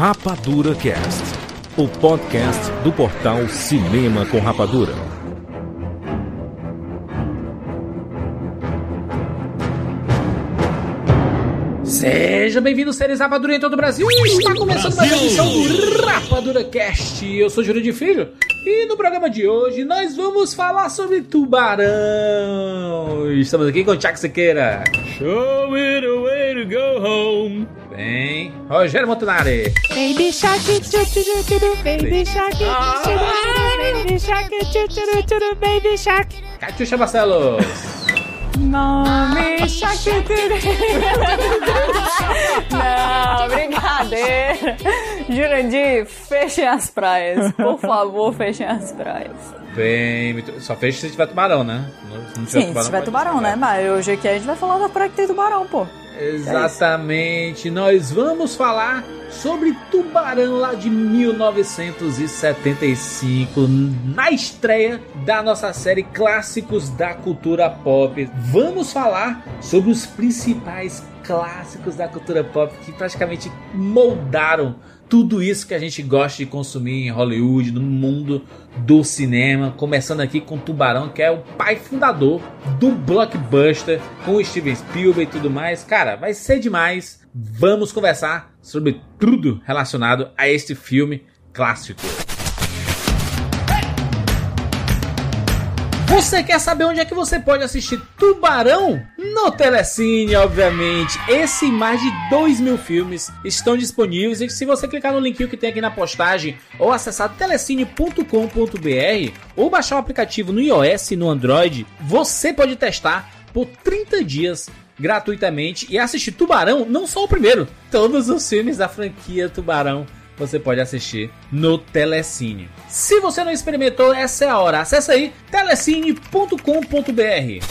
Rapadura Cast, o podcast do portal Cinema com Rapadura. Seja bem-vindo, seres Rapadura em todo o Brasil. Está começando mais uma edição do Rapadura Cast. Eu sou Júlio de Filho e no programa de hoje nós vamos falar sobre tubarão. Estamos aqui com o Tiago Sequeira. Show me the way to go home. Bem, Rogério Montanari. Baby shark, choo, baby shark, baby shark, choo, baby shark. Catiuxa Barcelos. Mommy shark. Não, brincadeira. Jurandir, fechem as praias. Por favor, fechem as praias. Bem, muito- só fecha se tiver tubarão, né? Se não Sim, se tiver tubarão, né? Mas hoje aqui a gente vai falar da praia que tem tubarão, pô. Exatamente, nós vamos falar sobre Tubarão lá de 1975, na estreia da nossa série Clássicos da Cultura Pop. Vamos falar sobre os principais clássicos da cultura pop que praticamente moldaram tudo isso que a gente gosta de consumir em Hollywood, no mundo do cinema, começando aqui com Tubarão, que é o pai fundador do blockbuster, com Steven Spielberg e tudo mais. Cara, vai ser demais. Vamos conversar sobre tudo relacionado a este filme clássico. Você quer saber onde é que você pode assistir Tubarão? No Telecine, obviamente. Esse e mais de 2 mil filmes estão disponíveis. E se você clicar no link que tem aqui na postagem ou acessar telecine.com.br ou baixar o aplicativo no iOS e no Android, você pode testar por 30 dias gratuitamente e assistir Tubarão, não só o primeiro, todos os filmes da franquia Tubarão você pode assistir no Telecine. Se você não experimentou, essa é a hora. Acesse aí telecine.com.br.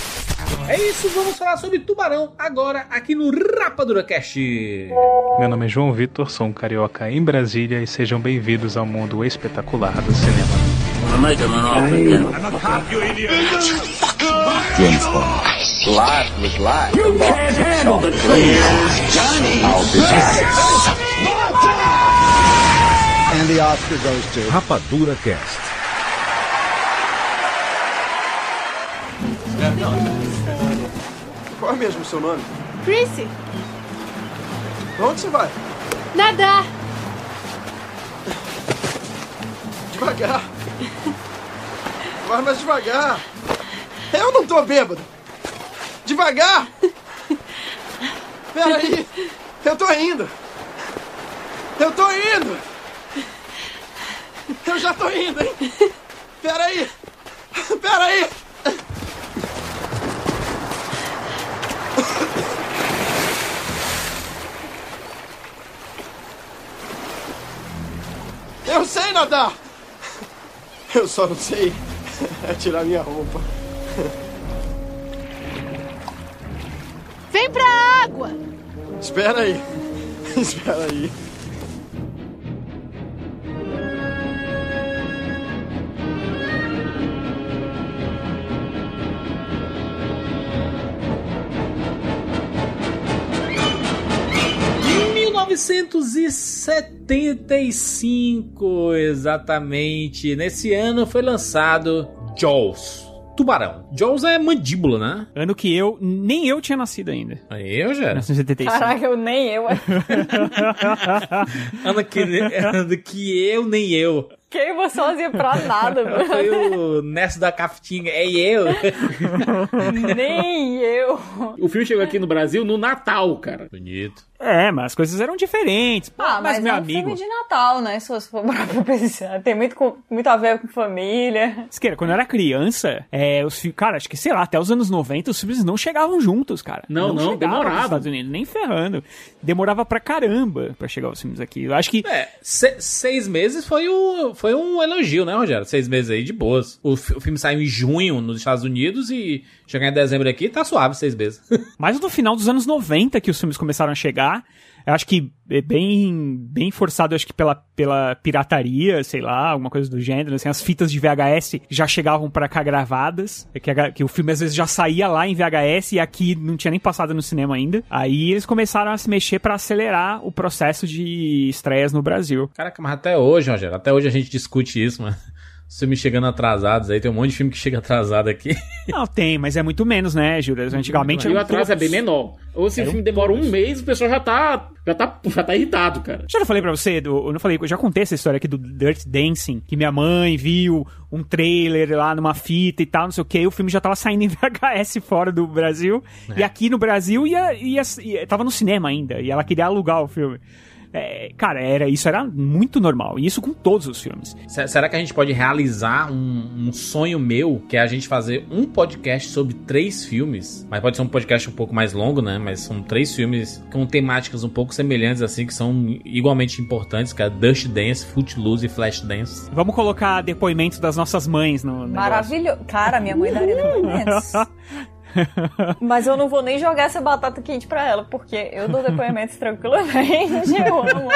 É isso, vamos falar sobre Tubarão agora aqui no Rapadura Cast. Meu nome é João Vitor, sou um carioca em Brasília e sejam bem-vindos ao mundo espetacular do cinema. And the Oscar goes to. Rapadura Cast. Qual é mesmo o seu nome? Chrissy, Pra onde você vai? nadar. Devagar. Vai mais devagar. Eu não tô bêbado. Devagar. Peraí. Eu tô indo. Eu tô indo. Eu já tô indo, hein? Peraí. Peraí. Eu sei nadar. Eu só não sei é tirar minha roupa. Vem pra água. Espera aí. Espera aí. 1975, exatamente. Nesse ano foi lançado Jaws. Tubarão. Jaws é mandíbula, né? Ano que eu, nem eu tinha nascido ainda. Aí eu já. 1975. Caraca, eu nem eu. Ano que, ano que eu nem eu. Queima sozinha pra nada, Foi mano. o Nesto da Caftinha. É eu. Nem eu. O filme chegou aqui no Brasil no Natal, cara. Bonito. É, mas as coisas eram diferentes. Pô, Ah, mas, mas, meu é um amigo. filme de Natal, né? Se você for pra pensar. Tem muito, com- muito a ver com família. Esqueira, quando eu era criança, é, os cara, acho que sei lá, até os anos 90 os filmes não chegavam juntos, cara. Não, não, chegavam demorava. Estados Unidos, nem ferrando. Demorava pra caramba pra chegar os filmes aqui. Eu acho que É, se- seis meses foi, o, foi um elogio, né, Rogério? Seis meses aí de boas. O, o filme saiu em junho nos Estados Unidos e Chegar em dezembro aqui, tá suave seis meses. Mas no final dos anos 90 que os filmes começaram a chegar. Eu acho que é bem, bem forçado, acho que pela, pela pirataria, sei lá, alguma coisa do gênero. Assim, as fitas de VHS já chegavam pra cá gravadas. é Que, a- que o filme às vezes já saía lá em VHS e aqui não tinha nem passado no cinema ainda. Aí eles começaram a se mexer pra acelerar o processo de estreias no Brasil. Caraca, mas até hoje, Rogério, até hoje a gente discute isso, mano. Os filmes chegando atrasados aí, tem um monte de filme que chega atrasado aqui. Não, tem, mas é muito menos, né, Juras? Antigamente E o atraso é bem menor. Ou se o filme demora um mês, o pessoal já tá, já tá, já tá irritado, cara. Já não falei pra você, do, eu não falei, eu já contei essa história aqui do Dirt Dancing, que minha mãe viu um trailer lá numa fita e tal, não sei o que, o filme já tava saindo em VHS fora do Brasil, e aqui no Brasil ia, ia, ia- tava no cinema ainda, e ela queria alugar o filme. É, cara, era, isso era muito normal, e isso com todos os filmes. Se- Será que a gente pode realizar um, um sonho meu, que é a gente fazer um podcast sobre três filmes? Mas pode ser um podcast um pouco mais longo, né? Mas são três filmes com temáticas um pouco semelhantes, assim, que são igualmente importantes, que é Dust Dance, Footloose e Flashdance. Vamos colocar depoimentos das nossas mães no. Maravilhoso. Cara, minha mãe daria depoimentos. Mas eu não vou nem jogar essa batata quente pra ela, porque eu dou depoimentos tranquilamente. Eu amo.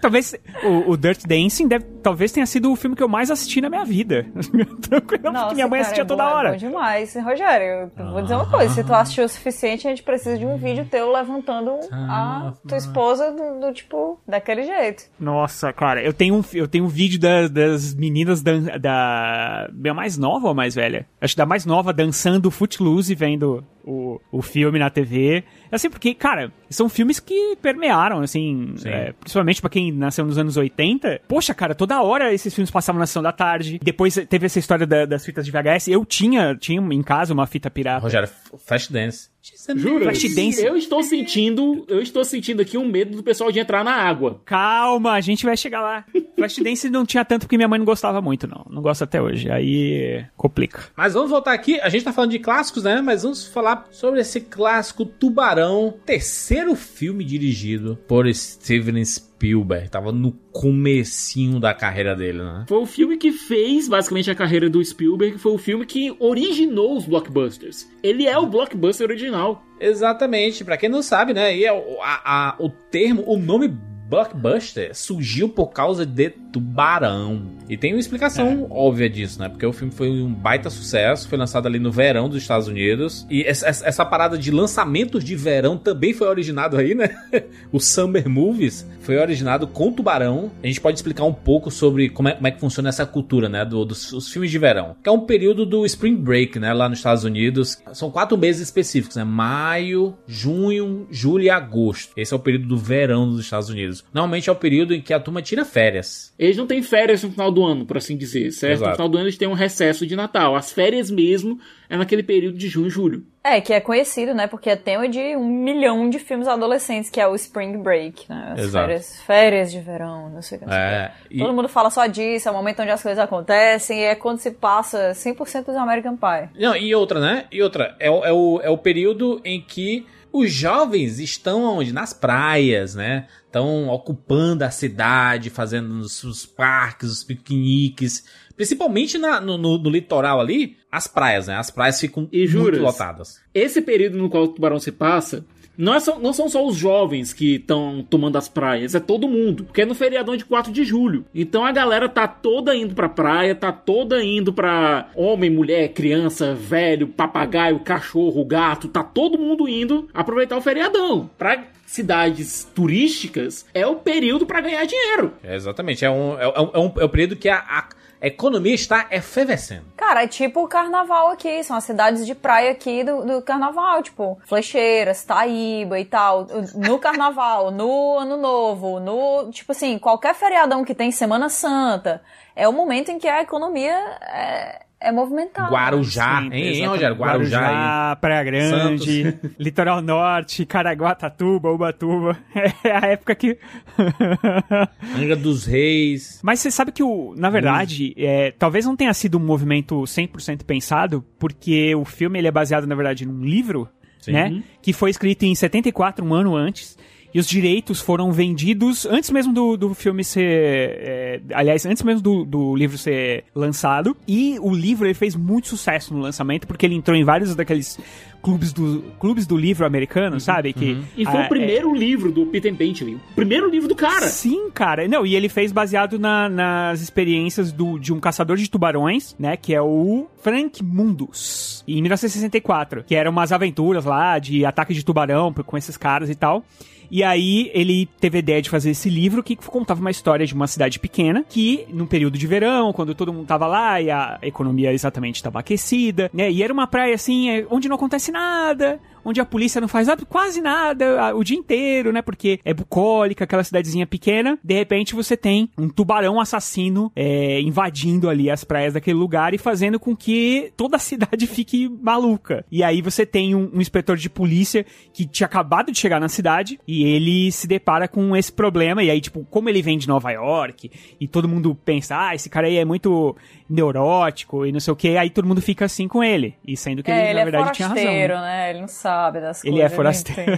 Talvez o, o Dirt Dancing deve, talvez tenha sido o filme que eu mais assisti na minha vida. Tranquilo, porque Nossa, minha mãe cara, assistia é toda bom, hora. É bom demais. Rogério, eu vou dizer uma coisa. Se tu assistiu o suficiente, a gente precisa de um vídeo teu levantando a tua esposa do, do tipo, daquele jeito. Nossa, cara, eu tenho um, eu tenho um vídeo da- das meninas da. da mais nova ou mais velha? Acho que da mais nova dançando Footloose vendo o, o filme na TV. Assim, porque, cara, são filmes que permearam, assim, Sim. é, principalmente pra quem nasceu nos anos 80. Poxa, cara, toda hora esses filmes passavam na sessão da tarde. Depois teve essa história da- das fitas de VHS. Eu tinha, tinha em casa uma fita pirata. Rogério, Flashdance. Juro. Flashdance. Eu estou sentindo, eu estou sentindo aqui um medo do pessoal de entrar na água. Calma, a gente vai chegar lá. Flashdance não tinha tanto porque minha mãe não gostava muito, não. Não gosta até hoje. Aí complica. Mas vamos voltar aqui, a gente tá falando de clássicos, né? Mas vamos falar sobre esse clássico Tubarão, terceiro filme dirigido por Steven Spielberg. Tava no comecinho da carreira dele, né? Foi o filme que fez basicamente a carreira do Spielberg, foi o filme que originou os blockbusters. Ele é o blockbuster original. Exatamente, pra quem não sabe, né? E é o, a- a- o termo, o nome blockbuster surgiu por causa de Tubarão. E tem uma explicação óbvia disso, né? Porque o filme foi um baita sucesso, foi lançado ali no verão dos Estados Unidos. E essa, essa- essa parada de lançamentos de verão também foi originado aí, né? o Summer Movies foi originado com Tubarão. A gente pode explicar um pouco sobre como é, como é que funciona essa cultura, né? Do- dos, dos filmes de verão. Que é um período do Spring Break, né? Lá nos Estados Unidos. São quatro meses específicos, né? Maio, junho, julho e agosto. Esse é o período do verão dos Estados Unidos. Normalmente é o período em que a turma tira férias. Eles não têm férias no final do ano, por assim dizer, certo? Exato. No final do ano eles têm um recesso de Natal. As férias mesmo é naquele período de junho e julho. É, que é conhecido, né? Porque é tema de um milhão de filmes adolescentes, que é o Spring Break, né? As Exato. férias, férias de verão, não sei o que. não sei o É. que. E, Todo mundo fala só disso, é o momento onde as coisas acontecem, e é quando se passa 100% do American Pie. não, e outra, né? E outra, é, o- é, o, é o período em que os jovens estão onde? Nas praias, né? Estão ocupando a cidade, fazendo os, os parques, os piqueniques. Principalmente na- no, no- no litoral ali, as praias, né? As praias ficam E muito juras? lotadas. Esse período no qual o Tubarão se passa, não, é só- não são só os jovens que estão tomando as praias, é todo mundo. Porque é no feriadão de 4 de julho. Então a galera tá toda indo pra praia, tá toda indo pra homem, mulher, criança, velho, papagaio, cachorro, gato, tá todo mundo indo aproveitar o feriadão. Pra cidades turísticas, é o período pra ganhar dinheiro. É, exatamente. É um, é, um, é um, é um período que a, a economia está efervescendo. Cara, é tipo o carnaval aqui, são as cidades de praia aqui do, do carnaval, tipo, Flecheiras, Taíba e tal. No carnaval, no ano novo, no. Tipo assim, qualquer feriadão que tem Semana Santa, é o momento em que a economia é, é movimentada. Guarujá, Sim, hein, hein. Rogério? Guarujá, aí. Guarujá, Praia Grande, Litoral Norte, Caraguatatuba, Ubatuba. É a época que. Angra dos Reis. Mas você sabe que, o, na verdade, é, talvez não tenha sido um movimento 100% pensado, porque o filme ele é baseado, na verdade, num livro, Sim. né? Que foi escrito em 74, um ano antes. E os direitos foram vendidos antes mesmo do, do filme ser. é, aliás, antes mesmo do, do livro ser lançado. E o livro ele fez muito sucesso no lançamento, porque ele entrou em vários daqueles clubes do, clubes do livro americano, sabe? Que, E foi ah, o primeiro livro do Peter Bentley. O primeiro livro do cara. Sim, cara. Não, e ele fez baseado na- nas experiências do, de um caçador de tubarões, né? Que é o Frank Mundus. Em 1964. Que eram umas aventuras lá de ataque de tubarão com esses caras e tal. E aí ele teve a ideia de fazer esse livro que contava uma história de uma cidade pequena que, num período de verão, quando todo mundo tava lá e a economia exatamente estava aquecida, né? E era uma praia assim, é, onde não acontece nada, onde a polícia não faz quase nada o dia inteiro, né? Porque é bucólica, aquela cidadezinha pequena. De repente você tem um tubarão assassino é, invadindo ali as praias daquele lugar e fazendo com que toda a cidade fique maluca. E aí você tem um, um inspetor de polícia que tinha acabado de chegar na cidade e ele se depara com esse problema. E aí, tipo, como ele vem de Nova York e todo mundo pensa, ah, esse cara aí é muito neurótico e não sei o que, aí todo mundo fica assim com ele. E sendo que é, ele, ele na é verdade, tinha razão. forasteiro, né? né? Ele não sabe das Ele coisas. é forasteiro.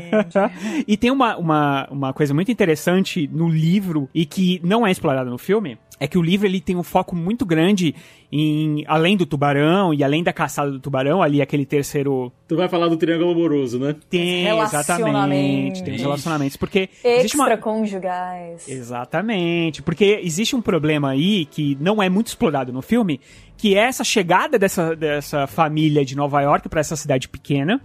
e tem uma, uma, uma coisa muito interessante no livro e que não é explorada no filme. É que o livro ele tem um foco muito grande em além do tubarão e além da caçada do tubarão, ali aquele terceiro Tu vai falar do triângulo amoroso, né? tem exatamente, tem os relacionamentos, porque existe uma Extraconjugais. Exatamente, porque existe um problema aí que não é muito explorado no filme, que é essa chegada dessa, dessa família de Nova York para essa cidade pequena.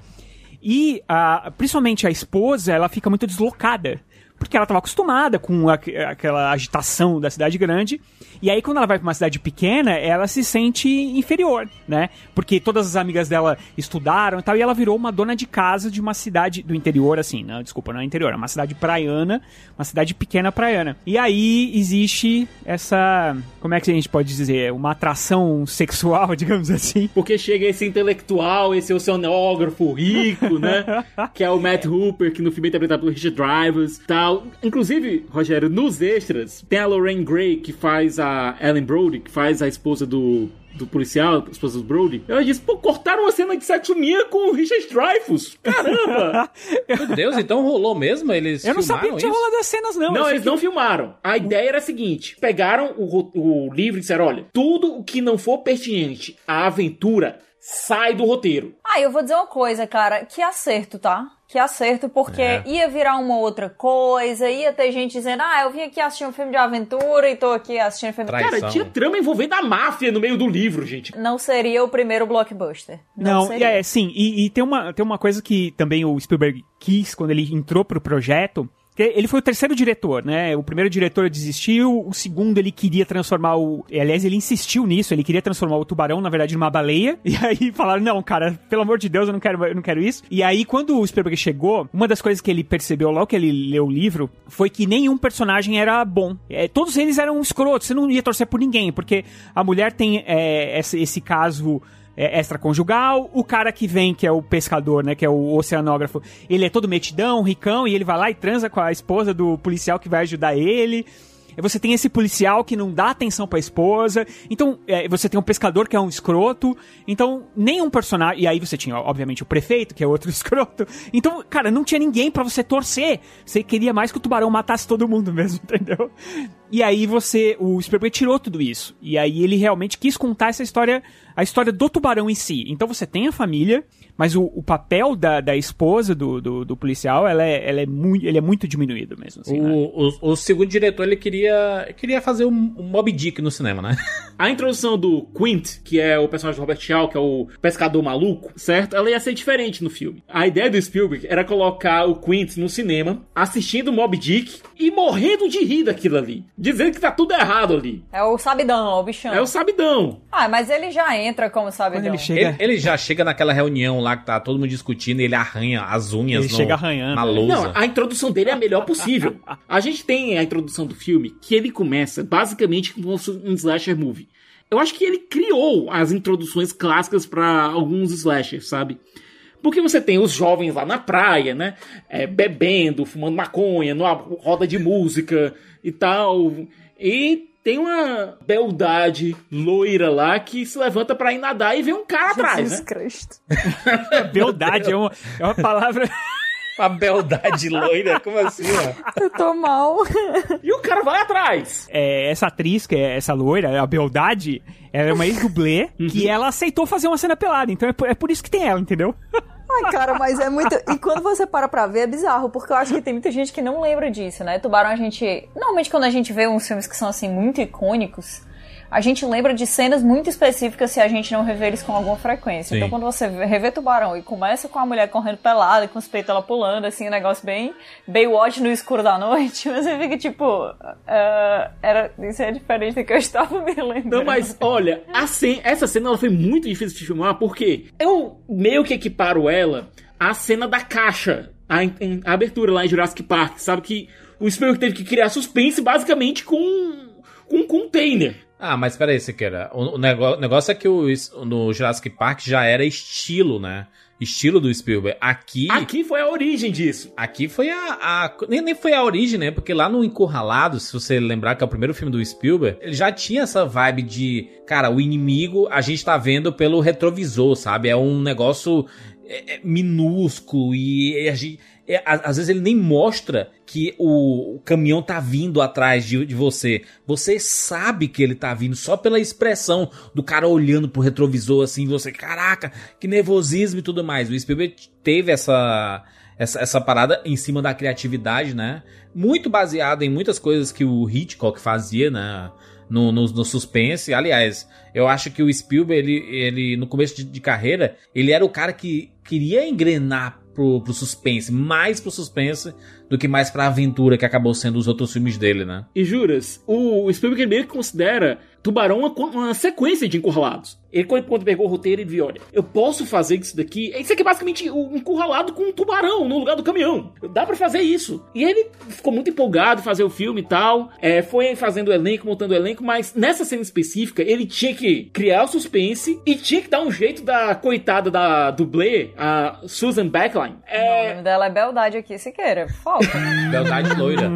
E a, principalmente a esposa, ela fica muito deslocada. Porque ela estava acostumada com a- aquela agitação da cidade grande. E aí, quando ela vai para uma cidade pequena, ela se sente inferior, né? Porque todas as amigas dela estudaram e tal. E ela virou uma dona de casa de uma cidade do interior, assim. Não, desculpa, não é interior. É uma cidade praiana. Uma cidade pequena praiana. E aí existe essa. Como é que a gente pode dizer? Uma atração sexual, digamos assim. Porque chega esse intelectual, esse oceanógrafo rico, né? que é o Matt Hooper, que no filme é interpretado por Richard Drivers tal. Inclusive, Rogério, nos extras, tem a Lorraine Gray, que faz a Ellen Brody, que faz a esposa do, do policial, a esposa do Brody. Ela diz, pô, cortaram uma cena de sexo minha com o Richard Dreyfuss. Caramba! Meu Deus, então rolou mesmo? Eles Eu não sabia filmaram que tinha isso? rolado as cenas, não. Não, eles que- não filmaram. A ideia era a seguinte: pegaram o, o livro e disseram: olha, tudo o que não for pertinente à aventura sai do roteiro. Ah, eu vou dizer uma coisa, cara. Que acerto, tá? Que acerto, porque É. ia virar uma outra coisa, ia ter gente dizendo, ah, eu vim aqui assistir um filme de aventura e tô aqui assistindo um filme Traição. Cara, tinha trama envolvendo a máfia no meio do livro, gente. Não seria o primeiro blockbuster. Não, Não, seria. é, sim, e, e tem, uma, tem uma coisa que também o Spielberg quis quando ele entrou pro projeto. Ele foi o terceiro diretor, né? O primeiro diretor desistiu, o segundo ele queria transformar o. Aliás, ele insistiu nisso, ele queria transformar o tubarão, na verdade, numa baleia. E aí falaram: não, cara, pelo amor de Deus, eu não quero, eu não quero isso. E aí, quando o Spielberg chegou, uma das coisas que ele percebeu logo que ele leu o livro foi que nenhum personagem era bom. É, todos eles eram escrotos, você não ia torcer por ninguém, porque a mulher tem é, esse, esse caso é, extraconjugal, o cara que vem, que é o pescador, né, que é o oceanógrafo, ele é todo metidão, ricão, e ele vai lá e transa com a esposa do policial que vai ajudar ele. Você tem esse policial que não dá atenção pra esposa. Então, é, você tem um pescador que é um escroto. Então, nenhum personagem. E aí você tinha, obviamente, o prefeito, que é outro escroto. Então, cara, não tinha ninguém pra você torcer. Você queria mais que o tubarão matasse todo mundo mesmo, entendeu? E aí você. O Spielberg tirou tudo isso. E aí ele realmente quis contar essa história. A história do tubarão em si. Então você tem a família, mas o, o papel da, da esposa do, do, do policial, ela é, ela é muito, ele é muito diminuído mesmo. Assim, né? O, o, o segundo diretor, ele queria, queria fazer um, um Mob Dick no cinema, né? A introdução do Quint, que é o personagem do Robert Shaw, que é o pescador maluco, certo? Ela ia ser diferente no filme. A ideia do Spielberg era colocar o Quint no cinema, assistindo Mob Dick e morrendo de rir daquilo ali. Dizendo que tá tudo errado ali. É o sabidão, o bichão. É o sabidão. Ah, mas ele já entra como sabidão. Quando ele chega. Ele, ele já chega naquela reunião lá que tá todo mundo discutindo e ele arranha as unhas Ele no- chega arranhando, na né? lousa. Não, a introdução dele é a melhor possível. A gente tem a introdução do filme que ele começa basicamente como um slasher movie. Eu acho que ele criou as introduções clássicas pra alguns slashers, sabe? Porque você tem os jovens lá na praia, né? É, bebendo, fumando maconha, numa roda de música e tal. E tem uma beldade loira lá que se levanta pra ir nadar e vê um cara atrás, Jesus né? Cristo. Beldade é uma, é uma palavra. A beldade loira, como assim, ó? Eu tô mal. E o cara vai atrás. É, essa atriz, que é essa loira, a Beldade, ela é uma ex-dublê que ela aceitou fazer uma cena pelada. Então é por, é por isso que tem ela, entendeu? Ai, cara, mas é muito. E quando você para pra ver, é bizarro, porque eu acho que tem muita gente que não lembra disso, né? Tubarão, a gente. Normalmente, quando a gente vê uns filmes que são, assim, muito icônicos, a gente lembra de cenas muito específicas se a gente não rever eles com alguma frequência. Sim. Então, quando você revê Tubarão e começa com a mulher correndo pelada, com os peitos ela pulando, assim, um negócio bem Baywatch no escuro da noite, você fica tipo. ah, era, isso é diferente do que eu estava me lembrando. Não, mas olha, a cen- essa cena ela foi muito difícil de filmar, porque eu meio que equiparo ela à cena da caixa, a, a abertura lá em Jurassic Park, sabe? Que o Spielberg teve que criar suspense basicamente com um container. Ah, mas peraí, Siqueira. O, o negócio é que o, no Jurassic Park já era estilo, né? Estilo do Spielberg. Aqui. Aqui foi a origem disso. Aqui foi a. a- nem, nem foi a origem, né? Porque lá no Encurralado, se você lembrar que é o primeiro filme do Spielberg, ele já tinha essa vibe de. Cara, o inimigo a gente tá vendo pelo retrovisor, sabe? É um negócio é, é, minúsculo e a gente. É, às vezes ele nem mostra que o, o caminhão tá vindo atrás de, de você. Você sabe que ele tá vindo só pela expressão do cara olhando pro retrovisor assim, você, caraca, que nervosismo e tudo mais. O Spielberg teve essa essa, essa parada em cima da criatividade, né? Muito baseado em muitas coisas que o Hitchcock fazia, né? No, no, no suspense. Aliás, eu acho que o Spielberg, ele, ele no começo de, de carreira, ele era o cara que queria engrenar pro, pro suspense, mais pro suspense do que mais pra aventura que acabou sendo os outros filmes dele, né? E juras, o Spielberg meio que considera Tubarão uma, uma sequência de encurralados. Ele, quando pegou o roteiro, ele viu, olha, eu posso fazer isso daqui. Isso aqui é basicamente um encurralado com um tubarão no lugar do caminhão. Dá pra fazer isso. E ele ficou muito empolgado em fazer o filme e tal. É, foi fazendo o elenco, montando o elenco, mas nessa cena específica, ele tinha que criar o suspense e tinha que dar um jeito da coitada da dublê, a Susan Backline. O É, nome dela é Beldade aqui, Siqueira. Falta. Beldade loira.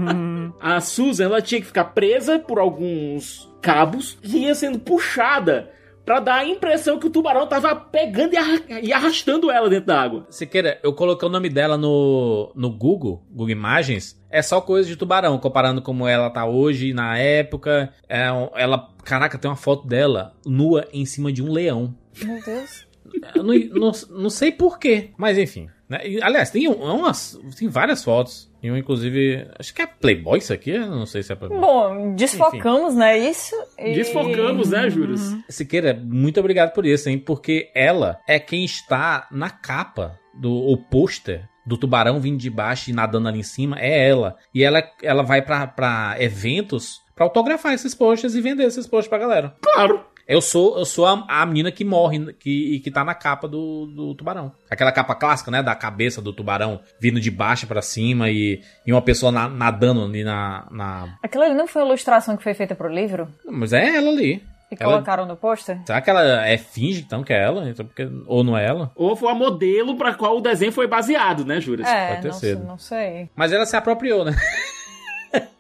a Susan ela tinha que ficar presa por alguns cabos e ia sendo puxada pra dar a impressão que o tubarão tava pegando e arra- e arrastando ela dentro da água. Siqueira, eu coloquei o nome dela no, no Google, Google Imagens. É só coisa de tubarão, comparando como ela tá hoje, na época. É, ela, caraca, tem uma foto dela nua em cima de um leão. Meu Deus. Eu não, não, não sei porquê, mas enfim. né? Aliás, tem, um- umas, tem várias fotos. E um, inclusive, acho que é Playboy isso aqui, eu não sei se é Playboy. Bom, desfocamos, né? Isso. E... Desfocamos, né, Juras? Siqueira, muito obrigado por isso, hein? Porque ela é quem está na capa do o pôster do tubarão vindo de baixo e nadando ali em cima. É ela. E ela, ela vai pra, pra eventos pra autografar esses posters e vender esses posters pra galera. Claro. Eu sou, eu sou a, a menina que morre que, e que tá na capa do, do tubarão. Aquela capa clássica, né? Da cabeça do tubarão vindo de baixo pra cima e, e uma pessoa na- nadando ali na, na. Aquilo ali não foi a ilustração que foi feita pro livro? Mas é ela ali. E Ela- colocaram no pôster? Será que ela é finge então que é ela? Então, porque, ou não é ela? Ou foi a modelo pra qual o desenho foi baseado, né, Juras? É, pode ter não, sido. não sei. Mas ela se apropriou, né?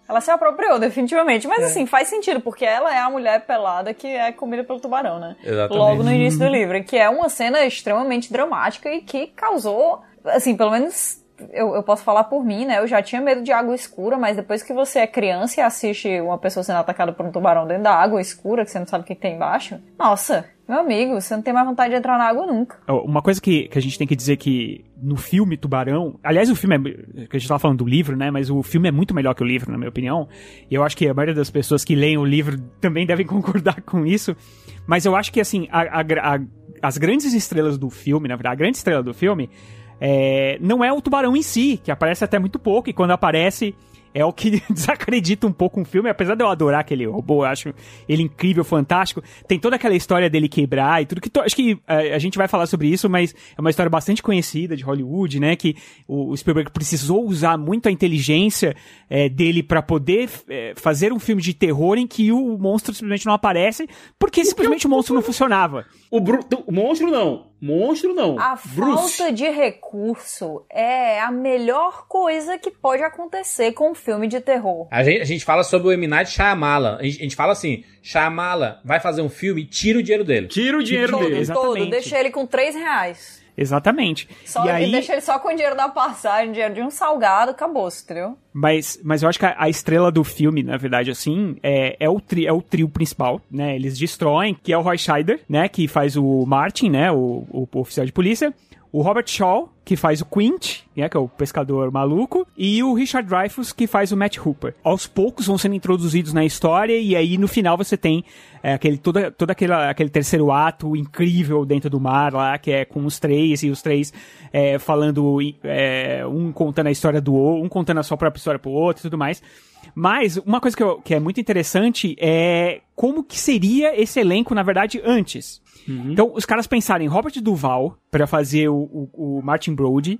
Ela se apropriou, definitivamente. Mas assim, faz sentido, porque ela é a mulher pelada que é comida pelo tubarão, né? Exatamente. Logo no início do livro. Que é uma cena extremamente dramática e que causou, assim, pelo menos. Eu, eu posso falar por mim, né? Eu já tinha medo de água escura, mas depois que você é criança e assiste uma pessoa sendo atacada por um tubarão dentro da água escura, que você não sabe o que tem embaixo, nossa, meu amigo, você não tem mais vontade de entrar na água nunca. Uma coisa que, que a gente tem que dizer que no filme Tubarão, aliás, o filme é. que a gente tava falando do livro, né? Mas o filme é muito melhor que o livro, na minha opinião. E eu acho que a maioria das pessoas que leem o livro também devem concordar com isso. Mas eu acho que, assim, a- a a- as grandes estrelas do filme, na verdade, a grande estrela do filme, é, não é o tubarão em si, que aparece até muito pouco, e quando aparece. É o que desacredita um pouco um filme, apesar de eu adorar aquele robô, eu acho ele incrível, fantástico. Tem toda aquela história dele quebrar e tudo que. to- Acho que eh, a gente vai falar sobre isso, mas é uma história bastante conhecida de Hollywood, né? Que o, o Spielberg precisou usar muito a inteligência eh, dele pra poder eh, fazer um filme de terror em que o monstro simplesmente não aparece, porque simplesmente o monstro não funcionava. O, Bru- o monstro não. Monstro não. A Bruce. falta de recurso é a melhor coisa que pode acontecer com um filme de terror. A gente, a gente fala sobre o M. Night Shyamala. A gente, a gente fala assim, Shyamala vai fazer um filme, tira o dinheiro dele. Tira o dinheiro Todo, dele. Todo, Exatamente. deixa ele com 3 reais. Exatamente. Só e aí, deixa ele só com o dinheiro da passagem, dinheiro de um salgado, acabou, entendeu? Mas, mas eu acho que a, a estrela do filme, na verdade, assim, é, é, o tri, é o trio principal, né? Eles destroem, que é o Roy Scheider, né? Que faz o Martin, né? O, o, o oficial de polícia. O Robert Shaw, que faz o Quint, né, que é o pescador maluco, e o Richard Dreyfuss, que faz o Matt Hooper. Aos poucos vão sendo introduzidos na história, e aí no final você tem é, aquele, todo, todo aquele, aquele terceiro ato incrível dentro do mar lá, que é com os três, e os três é, falando, é, um contando a história do outro, um contando a sua própria história pro outro e tudo mais. Mas uma coisa que, eu, que é muito interessante é como que seria esse elenco, na verdade, antes. Uhum. Então, os caras pensaram em Robert Duval para fazer o, o, o Martin Brody.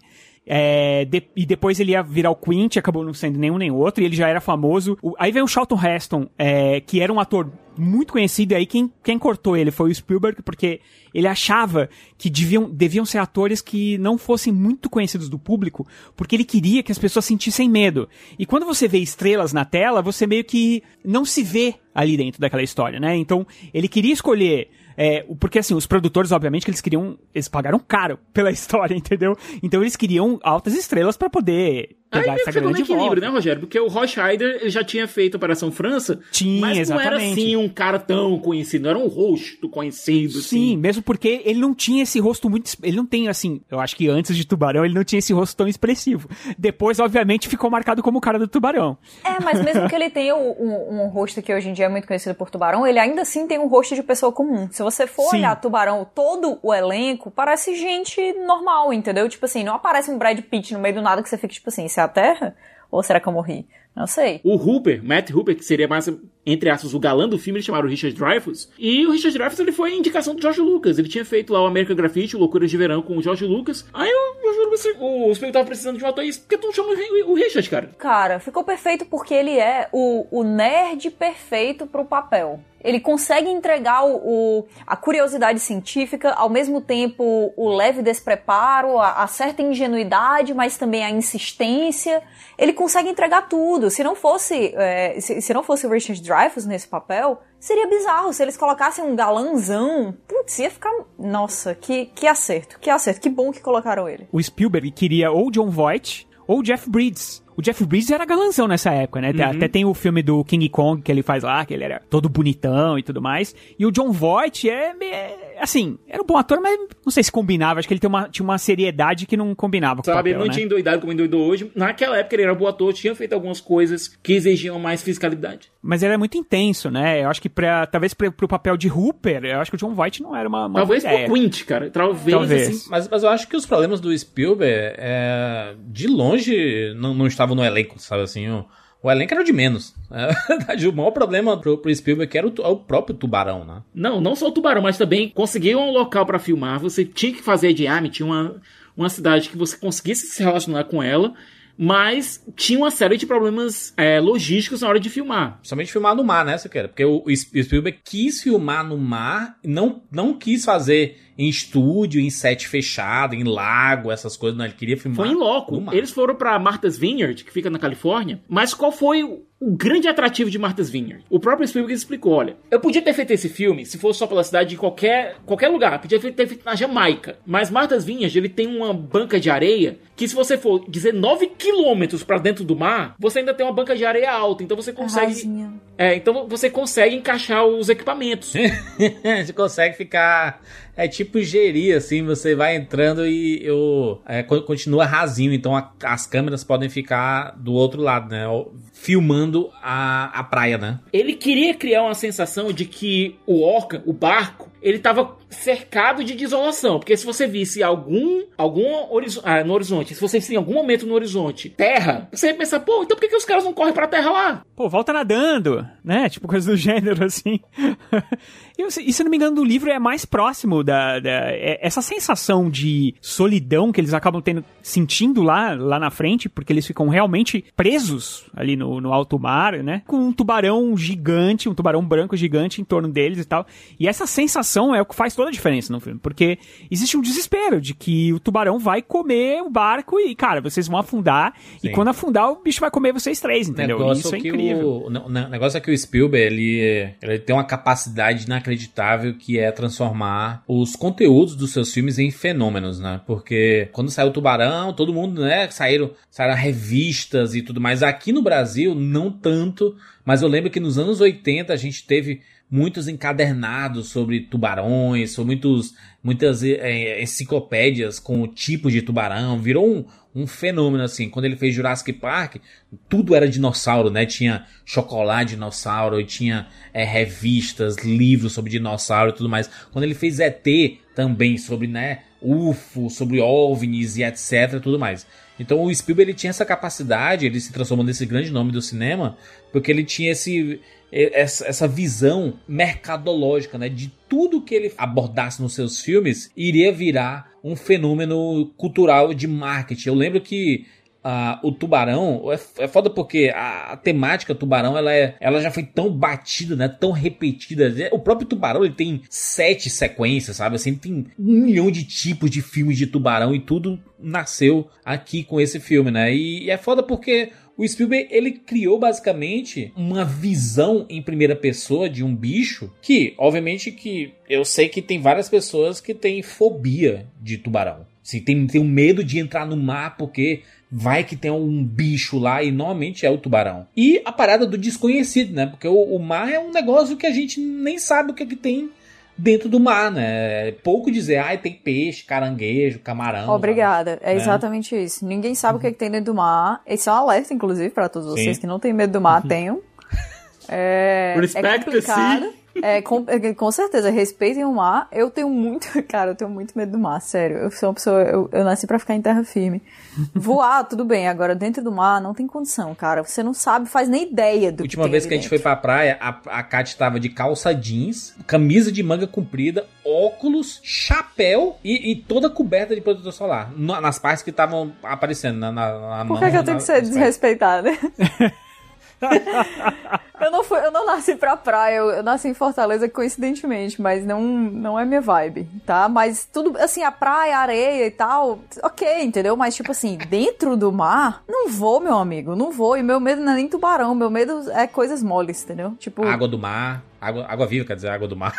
É, de, e depois ele ia virar o Quint, acabou não sendo nenhum nem outro, e ele já era famoso. O, aí veio o Charlton Heston, é, que era um ator muito conhecido, e aí quem, quem cortou ele foi o Spielberg, porque ele achava que deviam, deviam ser atores que não fossem muito conhecidos do público, porque ele queria que as pessoas sentissem medo. E quando você vê estrelas na tela, você meio que não se vê ali dentro daquela história, né? Então, ele queria escolher é, porque assim, os produtores, obviamente, que eles queriam. Eles pagaram caro pela história, entendeu? Então eles queriam altas estrelas para poder pegar Aí essa no grande equilíbrio, volta. né, Rogério? Porque o ele já tinha feito Operação França, Tinha, mas não era exatamente. assim um cara tão conhecido, não era um rosto conhecido, Sim, assim. mesmo porque ele não tinha esse rosto muito. Ele não tem, assim. Eu acho que antes de Tubarão ele não tinha esse rosto tão expressivo. Depois, obviamente, ficou marcado como o cara do Tubarão. É, mas mesmo que ele tenha um, um- um rosto que hoje em dia é muito conhecido por Tubarão, ele ainda assim tem um rosto de pessoa comum. Se você for Sim. olhar Tubarão, todo o elenco parece gente normal, entendeu? Tipo assim, não aparece um Brad Pitt no meio do nada que você fica tipo assim, a Terra? Ou será que eu morri? Não sei. O Hooper, Matt Hooper, que seria mais, entre aspas, o galã do filme, eles chamaram o Richard Dreyfuss. E o Richard Dreyfuss, ele foi indicação do George Lucas. Ele tinha feito lá o American Graffiti, o Loucuras de Verão com o George Lucas. Aí o George Lucas, o Spielberg tava precisando de um ator, e por que tu não chama o o Richard, cara? Cara, ficou perfeito porque ele é o, o nerd perfeito pro papel. Ele consegue entregar o, o- a curiosidade científica, ao mesmo tempo o leve despreparo, a, a certa ingenuidade, mas também a insistência. Ele consegue entregar tudo. Se não fosse, é, se, se não fosse o Richard Dreyfuss nesse papel, seria bizarro. Se eles colocassem um galanzão, putz, ia ficar. Nossa, que, que acerto, que acerto. Que bom que colocaram ele. O Spielberg queria ou John Voight ou Jeff Bridges. O Jeff Bridges era galanzão nessa época, né? Até tem o filme do King Kong que ele faz lá, que ele era todo bonitão e tudo mais. E o John Voight é, é, assim, era um bom ator, mas não sei se combinava. Acho que ele tem uma, tinha uma seriedade que não combinava com o Sabe, ele não né? tinha endoidado como endoidou hoje. Naquela época ele era bom ator, tinha feito algumas coisas que exigiam mais fiscalidade. Mas ele é muito intenso, né? Eu acho que pra, talvez pra, pro papel de Hooper, eu acho que o John Voight não era uma, uma Talvez ideia. pro Quint, cara. Talvez, Talvez. assim. Mas, mas eu acho que os problemas do Spielberg, é, de longe, não, não estavam no elenco, sabe assim? O, o elenco era o de menos. É, o maior problema pro, pro Spielberg era o, tu- o próprio Tubarão, né? Não, não só o Tubarão, mas também conseguir um local pra filmar. Você tinha que fazer de Miami, tinha uma, uma cidade que você conseguisse se relacionar com ela, mas tinha uma série de problemas é, logísticos na hora de filmar. Principalmente filmar no mar, né, Siqueira? Porque o, o Spielberg quis filmar no mar, não, não quis fazer em estúdio, em set fechado, em lago, essas coisas. Não, ele queria filmar Foi em loco. Eles foram pra Martha's Vineyard, que fica na Califórnia. Mas qual foi o, o grande atrativo de Martha's Vineyard? O próprio Spielberg explicou, olha, eu podia ter feito esse filme se fosse só pela cidade de qualquer, qualquer lugar. Podia ter feito na Jamaica. Mas Martha's Vineyard, ele tem uma banca de areia que se você for 19 quilômetros pra dentro do mar, você ainda tem uma banca de areia alta. Então você consegue... É, então você consegue encaixar os equipamentos. você consegue ficar. É tipo gerir, assim, você vai entrando e eu, é, co- continua rasinho, então a- as câmeras podem ficar do outro lado, né? Filmando a, a praia, né? Ele queria criar uma sensação de que o Orca, o barco, ele estava cercado de desolação. Porque se você visse algum, algum horizo- ah, no horizonte, se você visse em algum momento no horizonte terra, você ia pensar, pô, então por que, que os caras não correm pra terra lá? Pô, volta nadando, né? Tipo coisa do gênero, assim. e, eu- e se não me engano, do livro é mais próximo da, da- é- essa sensação de solidão que eles acabam tendo, sentindo lá, lá na frente, porque eles ficam realmente presos ali no, no alto mar, né? Com um tubarão gigante, um tubarão branco gigante em torno deles e tal. E essa sensação é o que faz toda a diferença no filme. Porque existe um desespero de que o tubarão vai comer o barco e, cara, vocês vão afundar. E Sim. quando afundar, o bicho vai comer vocês três, entendeu? negócio Isso é incrível. O, o negócio é que o Spielberg ele, ele tem uma capacidade inacreditável que é transformar os conteúdos dos seus filmes em fenômenos, né? Porque quando saiu o Tubarão, todo mundo, né? Saíram, saíram revistas e tudo mais. Aqui no Brasil, não tanto, mas eu lembro que nos anos 80 a gente teve muitos encadernados sobre tubarões, sobre muitos, muitas é, enciclopédias com tipos de tubarão. Virou um, um fenômeno assim. Quando ele fez Jurassic Park, tudo era dinossauro, né? Tinha chocolate dinossauro, tinha é, revistas, livros sobre dinossauro e tudo mais. Quando ele fez ET também sobre, né, UFO, sobre OVNIs e etc, tudo mais. Então o Spielberg ele tinha essa capacidade, ele se transformou nesse grande nome do cinema, porque ele tinha esse essa, visão mercadológica, né, de tudo que ele abordasse nos seus filmes iria virar um fenômeno cultural de marketing. Eu lembro que ah, o Tubarão é, é foda porque a, a temática Tubarão ela, é, ela já foi tão batida, né? Tão repetida. O próprio Tubarão ele tem sete sequências, sabe? Assim, tem um milhão de tipos de filmes de Tubarão e tudo nasceu aqui com esse filme, né? E, e é foda porque o Spielberg ele criou basicamente uma visão em primeira pessoa de um bicho que, obviamente, que eu sei que tem várias pessoas que têm fobia de tubarão. Assim, tem, tem um medo de entrar no mar porque vai que tem um bicho lá e normalmente é o tubarão. E a parada do desconhecido, né? Porque o, o mar é um negócio que a gente nem sabe o que, é que tem dentro do mar, né? É pouco dizer, ai, tem peixe, caranguejo, camarão. Obrigada. É Né? exatamente isso. Ninguém sabe o que, é que tem dentro do mar. Esse é um alerta, inclusive, para todos vocês Sim. que não têm medo do mar, tenham. É, é Respect complicado. É, com, é, com certeza, respeitem o mar. Eu tenho muito, cara, eu tenho muito medo do mar, sério. Eu sou uma pessoa, eu, eu nasci pra ficar em terra firme. Voar, tudo bem, agora dentro do mar não tem condição, cara. Você não sabe, faz nem ideia do última que vez que a gente foi pra praia, a, a Kat tava de calça jeans, camisa de manga comprida, óculos, chapéu e, e toda coberta de protetor solar. Na- nas partes que estavam aparecendo na, na, na Por mão. que, que eu tenho na- que ser desrespeitada? eu, não fui, eu não nasci pra praia, eu, eu nasci em Fortaleza coincidentemente, mas não, não é minha vibe, tá? Mas tudo, assim, a praia, a areia e tal, ok, entendeu? Mas, tipo assim, dentro do mar, não vou, meu amigo, não vou. E meu medo não é nem tubarão, meu medo é coisas moles, entendeu? Tipo, Água do mar, água, água viva, quer dizer, água do mar.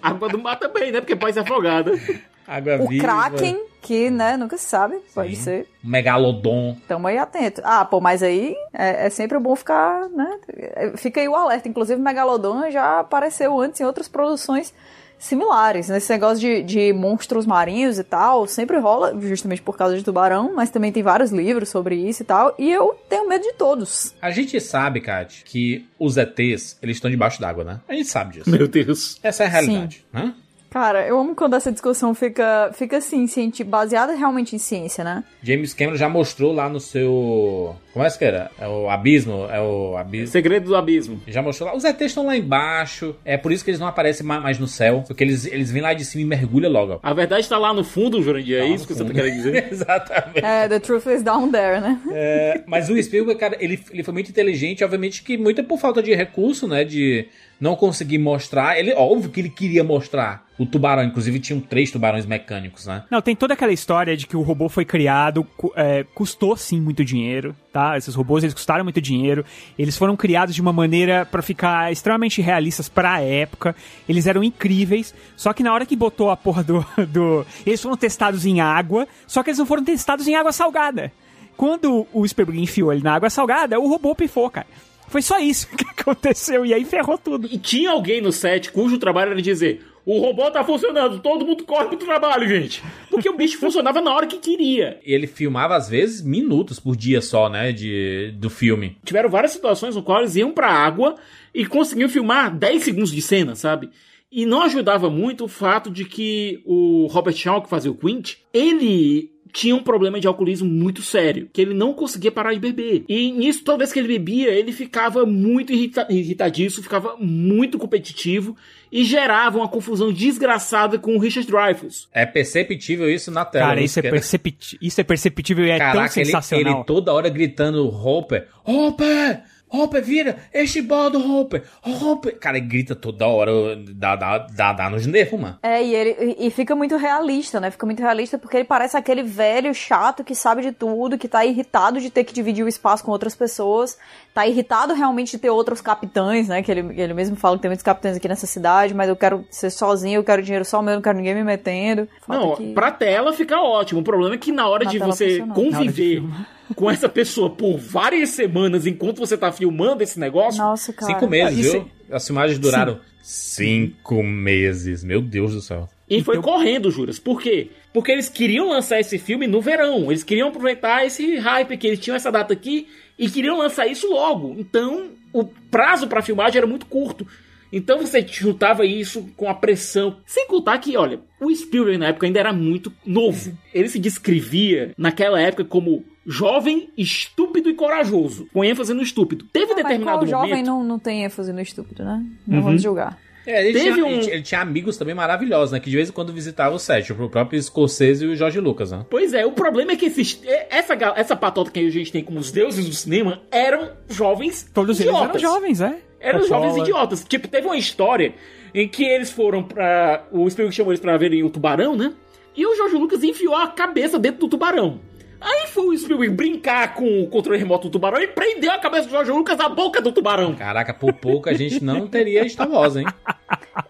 Água do mar também, né? Porque pode ser afogada. Água o viva. Kraken, que, né, nunca se sabe, pode Sim. ser. Megalodon. Tamo aí atento. Ah, pô, mas aí é, é sempre bom ficar, né? Fica aí o alerta. Inclusive, Megalodon já apareceu antes em outras produções similares. Nesse negócio de, de monstros marinhos e tal, sempre rola, justamente por causa de tubarão, mas também tem vários livros sobre isso e tal. E eu tenho medo de todos. A gente sabe, Kat, que os ETs, eles estão debaixo d'água, né? A gente sabe disso. Meu Deus. Essa é a realidade, né? Cara, eu amo quando essa discussão fica, fica assim, cienti- baseada realmente em ciência, né? James Cameron já mostrou lá no seu. Como é que era? É o abismo? É o abismo. Segredo do abismo. Já mostrou lá. Os ETs estão lá embaixo. É por isso que eles não aparecem ma- mais no céu. Porque eles, eles vêm lá de cima e mergulham logo. A verdade tá lá no fundo, Jurandir. É Tá isso no que você tá fundo. querendo dizer? Exatamente. É, the truth is down there, né? É, mas o Spielberg, cara, ele, ele foi muito inteligente, obviamente que muito por falta de recurso, né? De não conseguir mostrar. Ele, óbvio que ele queria mostrar o tubarão. Inclusive, tinham três tubarões mecânicos, né? Não, tem toda aquela história de que o robô foi criado, é, custou sim muito dinheiro, tá? Esses robôs eles custaram muito dinheiro. Eles foram criados de uma maneira pra ficar extremamente realistas pra época. Eles eram incríveis. Só que na hora que botou a porra do, do eles foram testados em água, só que eles não foram testados em água salgada. Quando o Spielberg enfiou ele na água salgada, o robô pifou, cara. Foi só isso que aconteceu e aí ferrou tudo. E tinha alguém no set cujo trabalho era dizer: o robô tá funcionando, todo mundo corre pro trabalho, gente. Porque o bicho funcionava na hora que queria. E ele filmava, às vezes, minutos por dia só, né? De, do filme. Tiveram várias situações no qual eles iam pra água e conseguiam filmar 10 segundos de cena, sabe? E não ajudava muito o fato de que o Robert Shaw, que fazia o Quint, ele tinha um problema de alcoolismo muito sério, que ele não conseguia parar de beber. E nisso, toda vez que ele bebia, ele ficava muito irrita irritadiço, ficava muito competitivo e gerava uma confusão desgraçada com o Richard Dreyfuss. É perceptível isso na tela. Cara, isso é, percepti isso é perceptível e é tão Caraca, ele, sensacional. ele toda hora gritando Hopper, Hopper, Hopper, vira, este bola do Hopper, Hopper. Cara, ele grita toda hora, dá, dá, dá, dá nos nervos, mano. É, e ele e fica muito realista, né? Fica muito realista porque ele parece aquele velho chato que sabe de tudo, que tá irritado de ter que dividir o espaço com outras pessoas, tá irritado realmente de ter outros capitães, né? Que ele, ele mesmo fala que tem muitos capitães aqui nessa cidade, mas eu quero ser sozinho, eu quero dinheiro só meu, não quero ninguém me metendo. Fato Não, que- pra tela fica ótimo. O problema é que na hora Na de você conviver com essa pessoa por várias semanas enquanto você tá filmando esse negócio. Nossa, cara. Cinco meses, viu? As filmagens duraram cinco meses. Meu Deus do céu. E foi correndo, Juras. Por quê? Porque eles queriam lançar esse filme no verão. Eles queriam aproveitar esse hype que eles tinham essa data aqui e queriam lançar isso logo. Então, o prazo pra filmagem era muito curto. Então você juntava isso com a pressão. Sem contar que, olha, o Spielberg na época ainda era muito novo. Ele se descrevia naquela época como jovem, estúpido e corajoso. Com ênfase no estúpido. Teve um Mas determinado qual jovem momento. não, não tem ênfase no estúpido, né? Não vamos julgar. É, ele, Teve tinha, um- ele tinha- ele tinha amigos também maravilhosos, né? Que de vez em quando visitavam o set, o próprio Scorsese e o Jorge Lucas, né? Pois é, o problema é que esses, essa, ga- essa patota que a gente tem como os deuses do cinema eram jovens Todos eles idiotas. eram jovens, é. Eram jovens idiotas. Tipo, teve uma história em que eles foram pra. O Spielberg chamou eles pra verem o tubarão, né? E o Jorge Lucas enfiou a cabeça dentro do tubarão. Aí foi o Spielberg brincar com o controle remoto do tubarão e prendeu a cabeça do Jorge Lucas na boca do tubarão. Caraca, por pouco a gente não teria Star Wars, hein?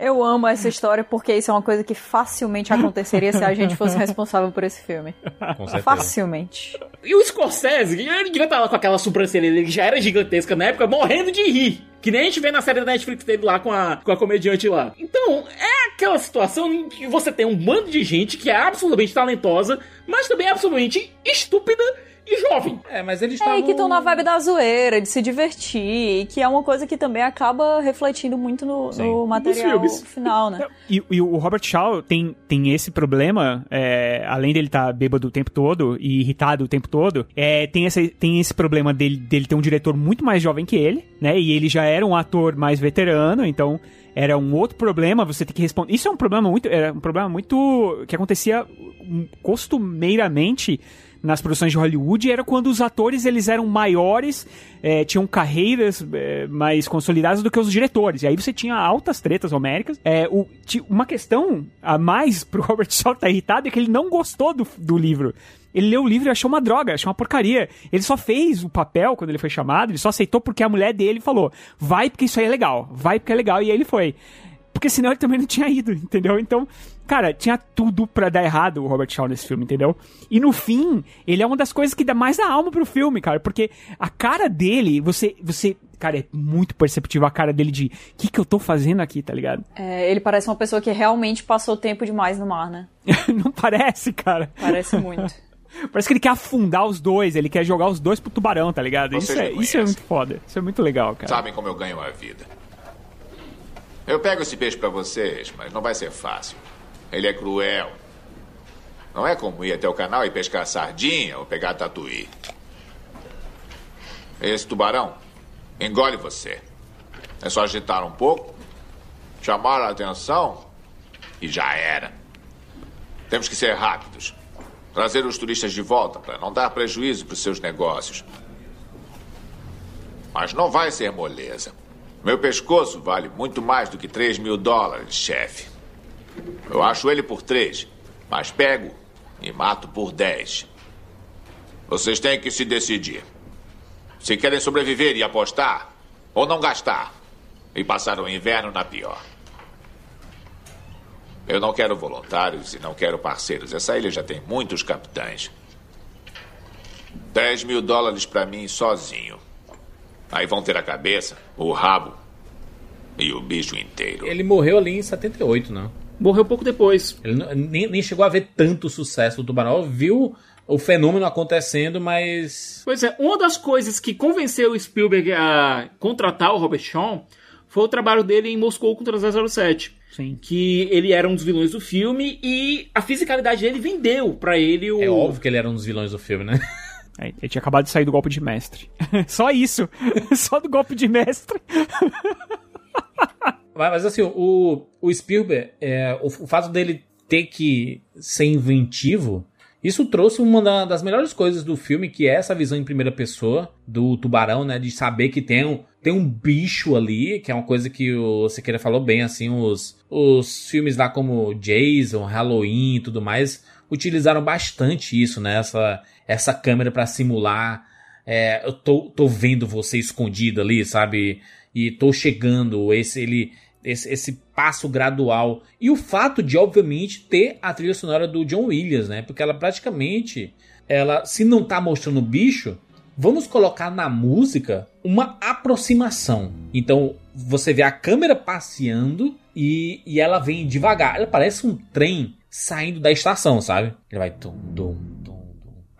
Eu amo essa história porque isso é uma coisa que facilmente aconteceria se a gente fosse responsável por esse filme. Com certeza. Facilmente. E o Scorsese, ele devia estar lá com aquela sobrancelha, ele já era gigantesca na época, morrendo de rir. Que nem a gente vê na série da Netflix dele lá com a, com a comediante lá. Então, é aquela situação em que você tem um bando de gente que é absolutamente talentosa, mas também é absolutamente estúpida e jovem. É, mas eles É, estavam... e que estão na vibe da zoeira, de se divertir, e que é uma coisa que também acaba refletindo muito no, no material final, né? E, e o Robert Shaw tem, tem esse problema, é, além dele estar bêbado o tempo todo e irritado o tempo todo, é, tem, esse, tem esse problema dele, dele ter um diretor muito mais jovem que ele, né? E ele já era um ator mais veterano, então era um outro problema, você tem que responder. Isso é um problema muito. Era um problema muito. que acontecia costumeiramente nas produções de Hollywood era quando os atores eles eram maiores, é, tinham carreiras é, mais consolidadas do que os diretores. E aí você tinha altas tretas homéricas. É, o, uma questão a mais pro Robert Shaw estar irritado é que ele não gostou do, do livro. Ele leu o livro e achou uma droga, achou uma porcaria. Ele só fez o papel quando ele foi chamado, ele só aceitou porque a mulher dele falou: vai porque isso aí é legal, vai porque é legal, e aí ele foi. Porque senão ele também não tinha ido, entendeu? Então, cara, tinha tudo pra dar errado o Robert Shaw nesse filme, entendeu? E no fim, ele é uma das coisas que dá mais a alma pro filme, cara, porque a cara dele, você, você, cara, é muito perceptível a cara dele de, o que que eu tô fazendo aqui, tá ligado? É, ele parece uma pessoa que realmente passou tempo demais no mar, né? não parece, cara. Parece muito. Parece que ele quer afundar os dois, ele quer jogar os dois pro tubarão, tá ligado? Isso é, isso é muito foda. Isso é muito legal, cara. Sabem como eu ganho a vida. Eu pego esse peixe pra vocês, mas não vai ser fácil. Ele é cruel. Não é como ir até o canal e pescar sardinha ou pegar tatuí. Esse tubarão engole você. É só agitar um pouco, chamar a atenção e já era. Temos que ser rápidos. Trazer os turistas de volta para não dar prejuízo para os seus negócios. Mas não vai ser moleza. Meu pescoço vale muito mais do que 3 mil dólares, chefe. Eu acho ele por 3, mas pego e mato por 10. Vocês têm que se decidir. Se querem sobreviver e apostar, ou não gastar e passar o inverno na pior. Eu não quero voluntários e não quero parceiros. Essa ilha já tem muitos capitães. 10 mil dólares para mim sozinho. Aí vão ter a cabeça, o rabo e o bicho inteiro. Ele morreu ali em 78, não. Morreu pouco depois. Ele não- nem, nem chegou a ver tanto sucesso do Tubarão. Viu o fenômeno acontecendo, mas. Pois é, uma das coisas que convenceu o Spielberg a contratar o Robert Shaw foi o trabalho dele em Moscou contra 007. Sim. Que ele era um dos vilões do filme e a fisicalidade dele vendeu pra ele o. É óbvio que ele era um dos vilões do filme, né? É, ele tinha acabado de sair do golpe de mestre. Só isso. Só do golpe de mestre. Mas, assim, o, o Spielberg, é, o, o fato dele ter que ser inventivo, Isso trouxe uma da- das melhores coisas do filme, que é essa visão em primeira pessoa do tubarão, né? De saber que tem um, tem um bicho ali, que é uma coisa que o Siqueira falou bem, assim, os, os filmes lá como Jason, Halloween e tudo mais, utilizaram bastante isso, né? Essa, essa câmera pra simular. é, eu tô, tô vendo você escondido ali, sabe? E tô chegando, esse ele esse, esse passo gradual. E o fato de, obviamente, ter a trilha sonora do John Williams, né? Porque ela praticamente, ela, se não tá mostrando o bicho, vamos colocar na música uma aproximação. Então, você vê a câmera passeando e, e ela vem devagar. Ela parece um trem saindo da estação, sabe? Ele vai tum, tum.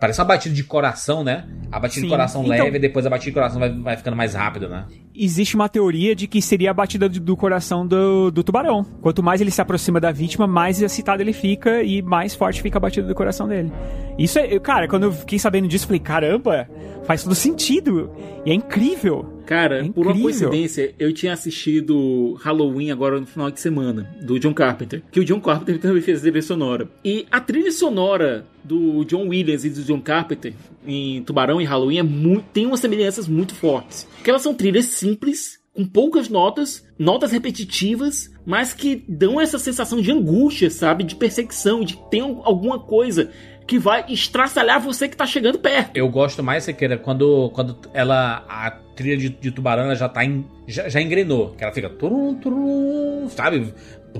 Parece uma batida de coração, né? A batida Sim. de coração Então- leve e depois a batida de coração vai, vai ficando mais rápida, né? Existe uma teoria de que seria a batida do, do coração do, do tubarão. Quanto mais ele se aproxima da vítima, mais excitado ele fica e mais forte fica a batida do coração dele. Isso é, cara, quando eu fiquei sabendo disso, falei, caramba, faz todo sentido. E é incrível. Cara, É por uma coincidência, eu tinha assistido Halloween agora no final de semana, do John Carpenter. Que o John Carpenter também fez a trilha sonora. E a trilha sonora do John Williams e do John Carpenter em Tubarão e Halloween é muito, tem umas semelhanças muito fortes. Porque elas são trilhas simples, com poucas notas, notas repetitivas, mas que dão essa sensação de angústia, sabe? De perseguição, de ter um- alguma coisa que vai estraçalhar você que tá chegando perto. Eu gosto mais, Sequeira, quando, quando ela. A trilha de, de tubarão já tá em, já, já engrenou. Que ela fica. Turum, turum, sabe?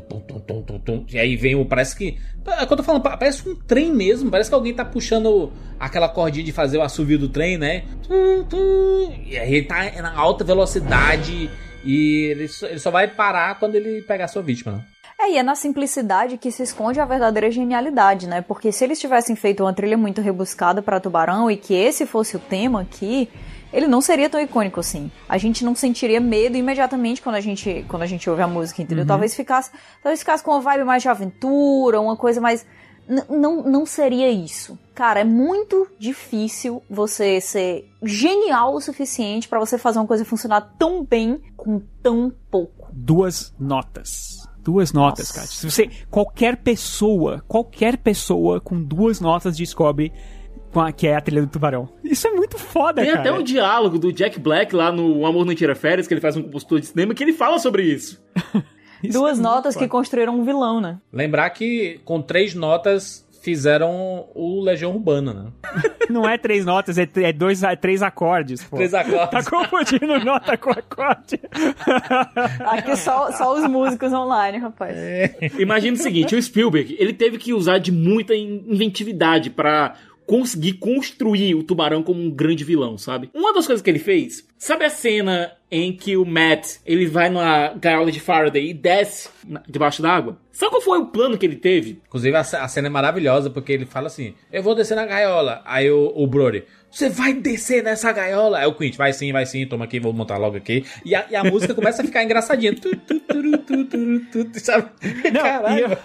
Tum, tum, tum. E aí vem o. Parece que. É eu tô falando, pa- parece um trem mesmo. Parece que alguém tá puxando aquela cordinha de fazer o assovio do trem, né? E aí ele tá na alta velocidade. E ele só, ele só vai parar quando ele pegar a sua vítima, né? É, e é na simplicidade que se esconde a verdadeira genialidade, né? Porque se eles tivessem feito uma trilha muito rebuscada pra Tubarão e que esse fosse o tema aqui, ele não seria tão icônico assim. A gente não sentiria medo imediatamente quando a gente, quando a gente ouve a música, entendeu? Talvez ficasse, talvez ficasse com uma vibe mais de aventura, uma coisa mais não, não seria isso. Cara, é muito difícil você ser genial o suficiente pra você fazer uma coisa funcionar tão bem com tão pouco. Duas notas. Duas notas, cara. Se você. Qualquer pessoa, qualquer pessoa com duas notas descobre com a- que é a trilha do tubarão. Isso é muito foda, Tem cara. até um diálogo do Jack Black lá no O Amor Não Tira Férias, que ele faz um compositor de cinema, que ele fala sobre isso. Isso Duas é notas que construíram um vilão, né? Lembrar que com três notas fizeram o Legião Urbana, né? Não é três notas, é, é dois, é três acordes, pô. Três acordes. Tá confundindo nota com acorde. Aqui só, só os músicos online, rapaz. Imagina o seguinte, o Spielberg, ele teve que usar de muita in- inventividade pra conseguir construir o tubarão como um grande vilão, sabe? Uma das coisas que ele fez, sabe a cena em que o Matt, ele vai numa gaiola de Faraday e desce na- debaixo d'água? Sabe qual foi o plano que ele teve? Inclusive, a, ce- a cena é maravilhosa, porque ele fala assim: Eu vou descer na gaiola. Aí o, o Brody, você vai descer nessa gaiola? Aí o Quint, vai sim, vai sim, toma aqui, vou montar logo aqui. E a, e a música começa a ficar engraçadinha. Tu, tu, turu, tu, turu, tu, sabe? Não, Caralho.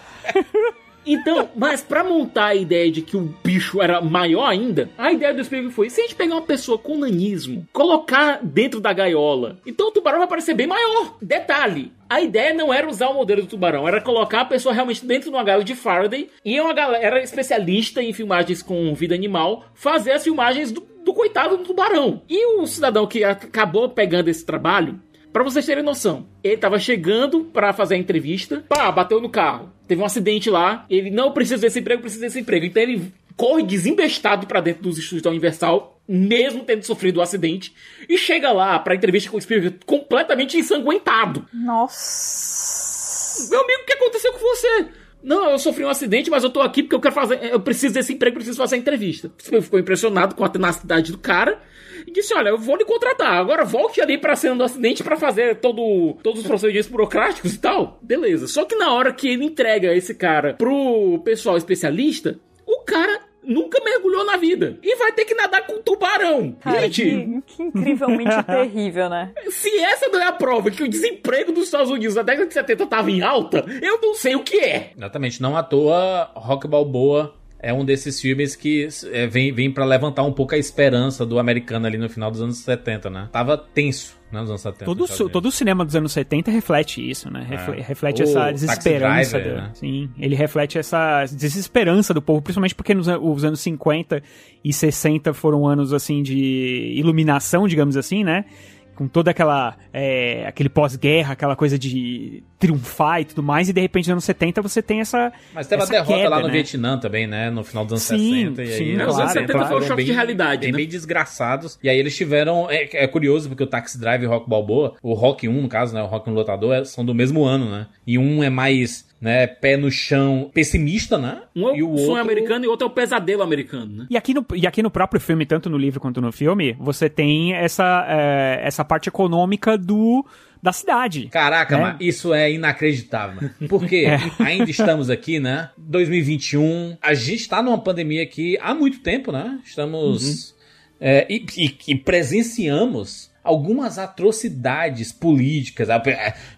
Então, mas pra montar a ideia de que o bicho era maior ainda, a ideia do Spielberg foi: se a gente pegar uma pessoa com nanismo, colocar dentro da gaiola, então o tubarão vai parecer bem maior. Detalhe: a ideia não era usar o modelo do tubarão, era colocar a pessoa realmente dentro de uma gaiola de Faraday e uma galera especialista em filmagens com vida animal fazer as filmagens do, do coitado do tubarão. E o cidadão que acabou pegando esse trabalho Pra vocês terem noção, ele tava chegando pra fazer a entrevista, pá, bateu no carro. Teve um acidente lá, ele não precisa desse emprego, precisa desse emprego. Então ele corre desembestado pra dentro dos estúdios da Universal, mesmo tendo sofrido o acidente, e chega lá pra entrevista com o Spielberg completamente ensanguentado. Nossa. Meu amigo, o que aconteceu com você? Não, eu sofri um acidente, mas eu tô aqui porque eu quero fazer. Eu preciso desse emprego, preciso fazer a entrevista. Ficou impressionado com a tenacidade do cara e disse: Olha, eu vou lhe contratar. Agora volte ali pra cena do acidente pra fazer todo, todos os procedimentos burocráticos e tal. Beleza. Só que na hora que ele entrega esse cara pro pessoal especialista, o cara nunca mergulhou na vida. E vai ter que nadar com tubarão. Cara, Gente, que, que incrivelmente terrível, né? se essa não é a prova que o desemprego dos Estados Unidos na década de 70 tava em alta, eu não sei o que é. Exatamente, não à toa, Rock Balboa é um desses filmes que é, vem, vem para levantar um pouco a esperança do americano ali no final dos anos 70, né? Tava tenso, né, nos anos 70. Todo, Estados todo o cinema dos anos 70 reflete isso, né? Refle- É. Reflete O essa desesperança. Driver, do- né? Sim, ele reflete essa desesperança do povo, principalmente porque nos os anos 50 e 60 foram anos, assim, de iluminação, digamos assim, né? Com toda aquela. é, aquele pós-guerra, aquela coisa de triunfar e tudo mais, e de repente nos anos 70 você tem essa. Mas teve essa a derrota queda, lá no né? Vietnã também, né? No final dos anos Sim, 60. E sim, aí, claro, os anos claro. 70 Foi um choque bem, de realidade, bem, né? bem desgraçados. E aí eles tiveram. É, é curioso, porque o Taxi Drive e o Rock Balboa, o Rock 1, no caso, né? O Rock 1 Lutador, é- são do mesmo ano, né? E um é mais, né, pé no chão, pessimista, né? Um é e o sonho americano e o outro é o pesadelo americano, né? E aqui, no, e aqui no próprio filme, tanto no livro quanto no filme, você tem essa, é, essa parte econômica do da cidade. Caraca, né? mas isso é inacreditável. mano. Porque É. ainda estamos aqui, né? 2021. A gente tá numa pandemia aqui há muito tempo, né? Estamos. é, e, e- e presenciamos algumas atrocidades políticas.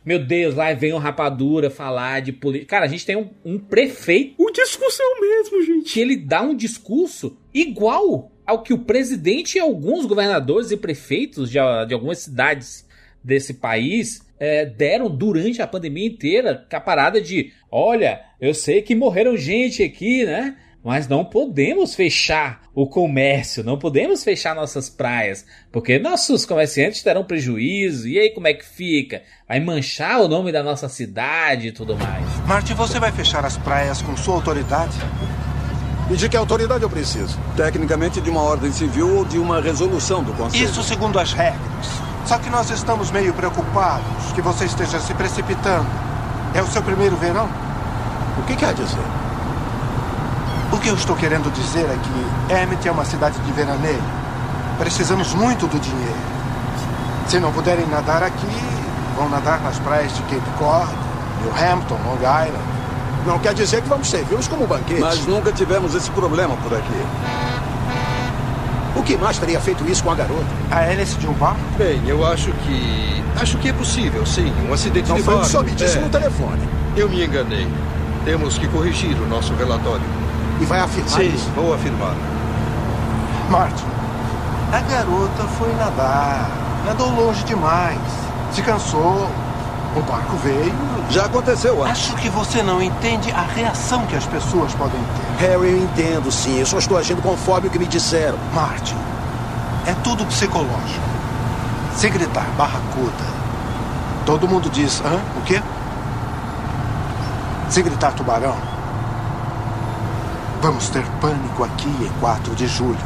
Meu Deus, lá vem o Rapadura falar de política. Cara, a gente tem um, um prefeito. O discurso é o mesmo, gente. Que ele dá um discurso igual ao que o presidente e alguns governadores e prefeitos de, de algumas cidades desse país é, deram durante a pandemia inteira, com a parada de, olha, eu sei que morreram gente aqui, né? Mas não podemos fechar o comércio, não podemos fechar nossas praias, porque nossos comerciantes terão prejuízo. E aí como é que fica? Vai manchar o nome da nossa cidade e tudo mais. Marte, você vai fechar as praias com sua autoridade? E de que autoridade eu preciso? Tecnicamente de uma ordem civil ou de uma resolução do Conselho. Isso segundo as regras. Só que nós estamos meio preocupados que você esteja se precipitando. É o seu primeiro verão? O que quer dizer? O que eu estou querendo dizer é que Emmett é uma cidade de veraneio. Precisamos muito do dinheiro. Se não puderem nadar aqui, vão nadar nas praias de Cape Cod, New Hampton, Long Island. Não quer dizer que vamos servi-los como banquete. Mas nunca tivemos esse problema por aqui. O que mais teria feito isso com a garota? A hélice de um bar? Bem, eu acho que. Acho que é possível, sim. Um acidente Não de foi o que barco. soube disso É. no telefone. Eu me enganei. Temos que corrigir o nosso relatório. E vai afirmar Sim, isso? vou afirmar. Martin, a garota foi nadar. Nadou longe demais. Se cansou. O barco veio. Já aconteceu antes. Acho que você não entende a reação que as pessoas podem ter. Harry, eu entendo sim. Eu só estou agindo conforme o que me disseram. Martin, é tudo psicológico. Se gritar barracuda, todo mundo diz, hã? O quê? Se gritar tubarão, vamos ter pânico aqui em 4 de julho.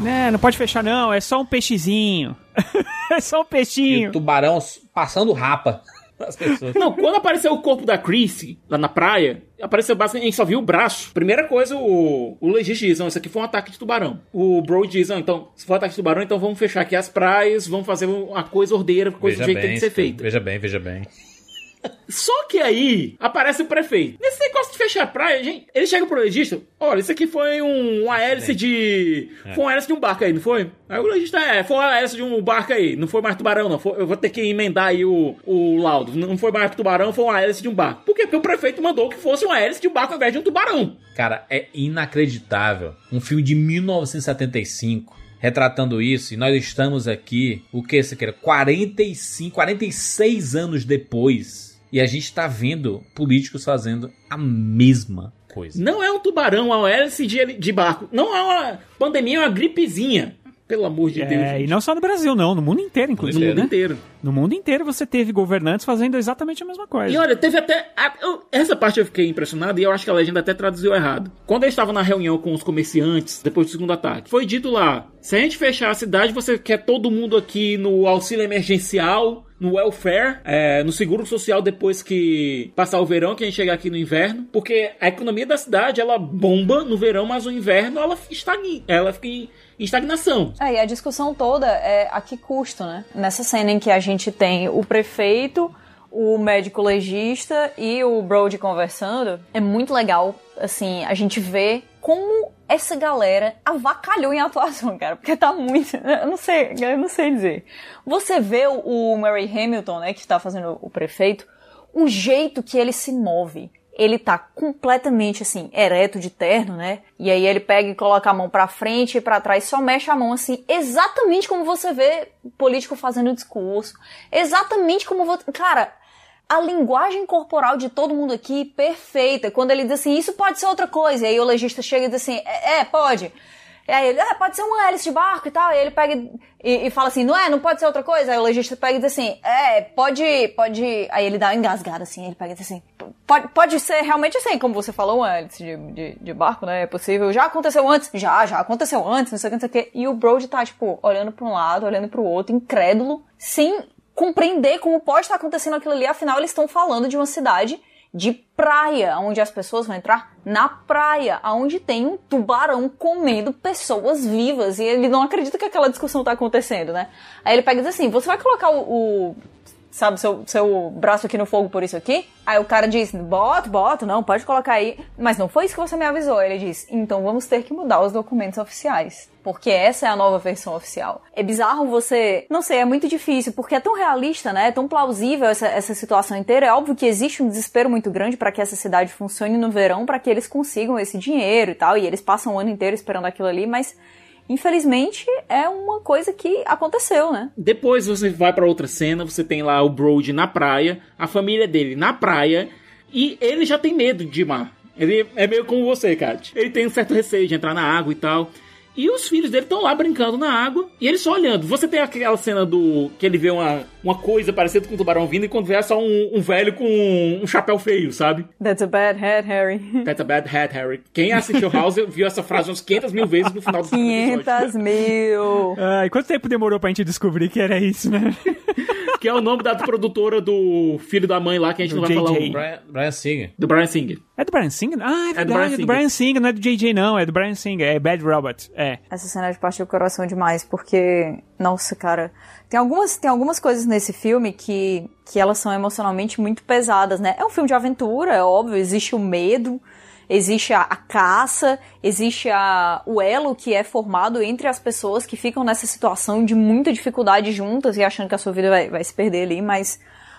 Né, não pode fechar não, é só um peixezinho. é só um E peixinho. o tubarão passando rapa nas pessoas. Não, quando apareceu o corpo da Chrissy lá na praia, apareceu basicamente, a gente só viu o braço. Primeira coisa, o, o legista diz, não, isso aqui foi um ataque de tubarão. O Bro diz, não, então, se for um ataque de tubarão, então vamos fechar aqui as praias, vamos fazer uma coisa ordeira, coisa do jeito que tem que ser feita. Veja bem, veja bem. Só que aí aparece o prefeito. Nesse negócio de fechar a praia, gente, ele chega pro legista, olha, isso aqui foi um, uma hélice de... É. Foi uma hélice de um barco aí, não foi? Aí o legista, é, foi uma hélice de um barco aí, não foi mais tubarão, não. Foi- eu vou ter que emendar aí o, o laudo. Não foi mais tubarão, foi uma hélice de um barco. Por quê? Porque o prefeito mandou que fosse uma hélice de um barco ao invés de um tubarão. Cara, é inacreditável. Um filme de 1975 retratando isso, e nós estamos aqui, o que você quer? 45, 46 anos depois. E a gente tá vendo políticos fazendo a mesma coisa. Não é um tubarão, é uma hélice de, de barco. Não é uma pandemia, é uma gripezinha. Pelo amor de Deus. É, e gente. não só no Brasil, não, no mundo inteiro, No inclusive. mundo né? inteiro. No mundo inteiro você teve governantes fazendo exatamente a mesma coisa. E olha, teve até. a- eu- essa parte eu fiquei impressionado e eu acho que a legenda até traduziu errado. Quando eles estavam na reunião com os comerciantes, depois do segundo ataque, foi dito lá: se a gente fechar a cidade, você quer todo mundo aqui no auxílio emergencial. No welfare, é, no seguro social depois que passar o verão, que a gente chegar aqui no inverno. Porque a economia da cidade, ela bomba no verão, mas no inverno ela estagna, ela fica em, estagnação. É, e a discussão toda é a que custo, né? Nessa cena em que a gente tem o prefeito, o médico legista e o Brody conversando, é muito legal, assim, a gente vê como essa galera avacalhou em atuação, cara, porque tá muito, eu não sei, eu não sei dizer. Você vê o, Murray Hamilton, né, que tá fazendo o prefeito, o jeito que ele se move. ele tá completamente assim, ereto de terno, né? E aí ele pega e coloca a mão pra frente e pra trás, só mexe a mão assim, exatamente como você vê político fazendo discurso. Exatamente como você. Cara, a linguagem corporal de todo mundo aqui perfeita. Quando ele diz assim, isso pode ser outra coisa. E aí o legista chega e diz assim, é, é pode. E aí ele, ah, pode ser uma hélice de barco e tal. E ele pega e, e, fala assim, não é, não pode ser outra coisa. Aí o legista pega e diz assim, é, pode, pode. Aí ele dá uma engasgada assim, ele pega e diz assim, pode, pode ser realmente assim, como você falou, uma hélice de, de, de, barco, né? É possível. Já aconteceu antes? Já, já aconteceu antes, não sei o que, não sei o que. E o Brody tá, tipo, olhando pra um lado, olhando pro outro, incrédulo, sem compreender como pode estar acontecendo aquilo ali. Afinal, eles estão falando de uma cidade de praia, onde as pessoas vão entrar na praia, onde tem um tubarão comendo pessoas vivas. E ele não acredita que aquela discussão tá acontecendo, né? Aí ele pega e diz assim: você vai colocar o, o sabe, seu, seu braço aqui no fogo por isso aqui? Aí o cara diz, bota, bota, não, pode colocar aí. Mas não foi isso que você me avisou. Ele diz, então vamos ter que mudar os documentos oficiais. Porque essa é a nova versão oficial. É bizarro você. Não sei, é muito difícil, porque é tão realista, né? É tão plausível essa, essa situação inteira. É óbvio que existe um desespero muito grande para que essa cidade funcione no verão, para que eles consigam esse dinheiro e tal. E eles passam o ano inteiro esperando aquilo ali, mas infelizmente, é uma coisa que aconteceu, né? Depois você vai para outra cena, você tem lá o Brody na praia, a família dele na praia, e ele já tem medo de mar. Ele é meio como você, Kat. Ele tem um certo receio de entrar na água e tal. E os filhos dele estão lá brincando na água e ele só olhando. Você tem aquela cena do. que ele vê uma, uma coisa parecida com um tubarão vindo e quando vê é só um, um velho com um, um, chapéu feio, sabe? That's a bad head, Harry. That's a bad head, Harry. Quem assistiu House viu essa frase umas 500 mil vezes no final do 500 mil! Ah, e quanto tempo demorou pra gente descobrir que era isso, né? que é o nome da produtora do filho da mãe lá, que a gente do não vai falar o... Brian, Brian Singer. Do Brian Singer. É do Brian Singer? Ah, é verdade, é do Brian, Singer, não é do JJ não, é do Brian Singer, é Bad Robot, é. Essa cena é de partir o coração demais, porque, nossa, cara, tem algumas, tem algumas coisas nesse filme que, que elas são emocionalmente muito pesadas, né? É um filme de aventura, é óbvio, existe o medo, existe a, a, caça, existe a, o elo que é formado entre as pessoas que ficam nessa situação de muita dificuldade juntas e achando que a sua vida vai, vai se perder ali, mas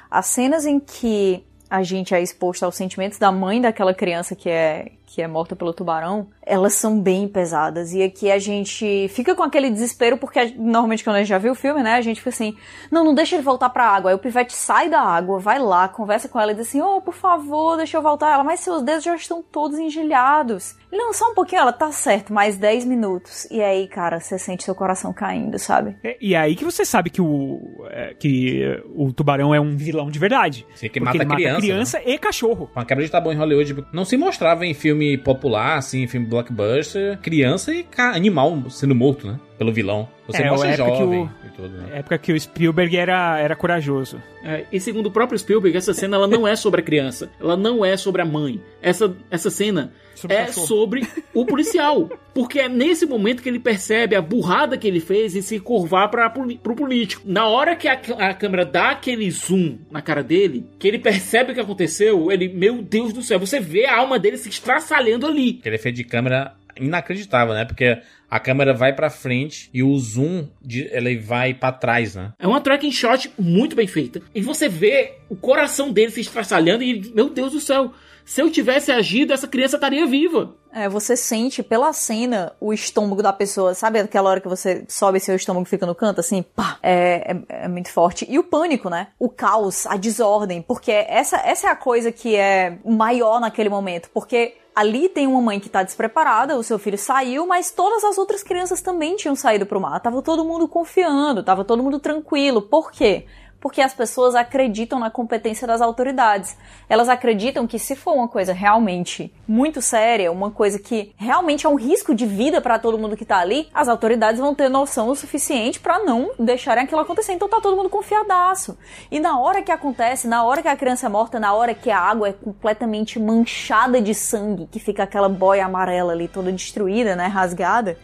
as cenas em que a gente é exposto aos sentimentos da mãe daquela criança que é que é morta pelo tubarão, elas são bem pesadas. E aqui a gente fica com aquele desespero, porque normalmente quando a gente já viu o filme, né, a gente fica assim, não, não deixa ele voltar pra água. Aí o pivete sai da água, vai lá, conversa com ela e diz assim, oh, por favor, deixa eu voltar. Ela, mas seus dedos já estão todos engilhados. Ele, não, só um pouquinho, ela, tá certo, mais 10 minutos. E aí, cara, você sente seu coração caindo, sabe? É, e aí que você sabe que o, é, que o tubarão é um vilão de verdade. Sim, que mata, criança, mata criança né? e cachorro. Com a quebra de tabu em Hollywood, não se mostrava em filme filme popular, assim, filme blockbuster, criança e animal sendo morto, né? Pelo vilão. Você é, mostra jovem o, e tudo, né? época que o Spielberg era, era corajoso. É, e segundo o próprio Spielberg, essa cena ela não é sobre a criança. Ela não é sobre a mãe. Essa, essa cena sobre é sobre o policial. Porque é nesse momento que ele percebe a burrada que ele fez em se curvar para pro político. Na hora que a, a câmera dá aquele zoom na cara dele, que ele percebe o que aconteceu, ele, meu Deus do céu, você vê a alma dele se estraçalhando ali. Aquele efeito de câmera inacreditável, né? Porque a câmera vai para frente e o zoom de, ele vai para trás, né? É uma tracking shot muito bem feita. E você vê o coração dele se estraçalhando e meu Deus do céu, se eu tivesse agido, essa criança estaria viva. É, você sente pela cena o estômago da pessoa, sabe aquela hora que você sobe e seu estômago fica no canto, assim, pá, é, é, é, muito forte. E o pânico, né? O caos, a desordem, porque essa, essa é a coisa que é maior naquele momento, porque ali tem uma mãe que tá despreparada, o seu filho saiu, mas todas as outras crianças também tinham saído pro mar. Tava todo mundo confiando, tava todo mundo tranquilo. Por quê? Porque as pessoas acreditam na competência das autoridades. Elas acreditam que se for uma coisa realmente muito séria, uma coisa que realmente é um risco de vida para todo mundo que tá ali, as autoridades vão ter noção o suficiente para não deixarem aquilo acontecer. Então tá todo mundo confiadaço. E na hora que acontece, na hora que a criança é morta, na hora que a água é completamente manchada de sangue, que fica aquela boia amarela ali toda destruída, né, rasgada,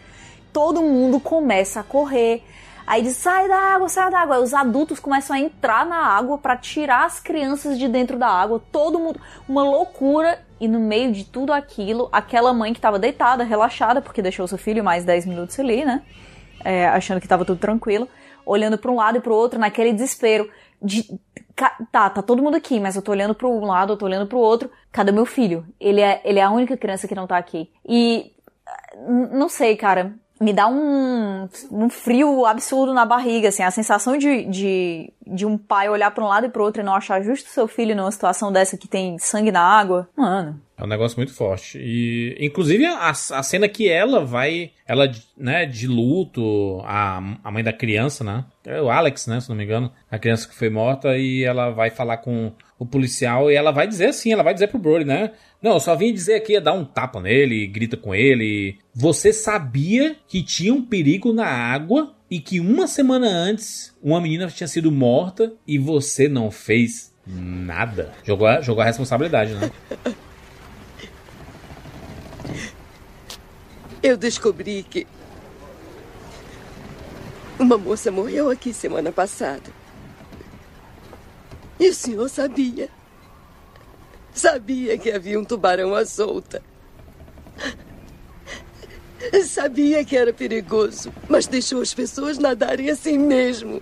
todo mundo começa a correr Aí diz: sai da água, sai da água. Aí os adultos começam a entrar na água para tirar as crianças de dentro da água. Todo mundo. Uma loucura. E no meio de tudo aquilo, aquela mãe que estava deitada, relaxada, porque deixou seu filho mais 10 minutos ali, né? É, achando que estava tudo tranquilo. olhando pra um lado e pro outro, naquele desespero de. Tá, tá todo mundo aqui, mas eu tô olhando pro um lado, eu tô olhando pro outro. Cadê meu filho? Ele é, ele é a única criança que não tá aqui. E. Não sei, cara. Me dá um, um frio absurdo na barriga, assim. A sensação de, de, de um pai olhar pra um lado e pro outro e não achar justo seu filho numa situação dessa que tem sangue na água. Mano. É um negócio muito forte. E, inclusive, a, a cena que ela vai, ela, né, de luto, a, a mãe da criança, né? É o Alex, né, se não me engano, a criança que foi morta, e ela vai falar com o policial e ela vai dizer assim, ela vai dizer pro Brody, né? Não, eu só vim dizer aqui, dar um tapa nele, grita com ele. Você sabia que tinha um perigo na água e que uma semana antes uma menina tinha sido morta e você não fez nada. Jogou a, jogou a responsabilidade, né? Eu descobri que uma moça morreu aqui semana passada. E o senhor sabia? Sabia que havia um tubarão à solta. Sabia que era perigoso, mas deixou as pessoas nadarem assim mesmo.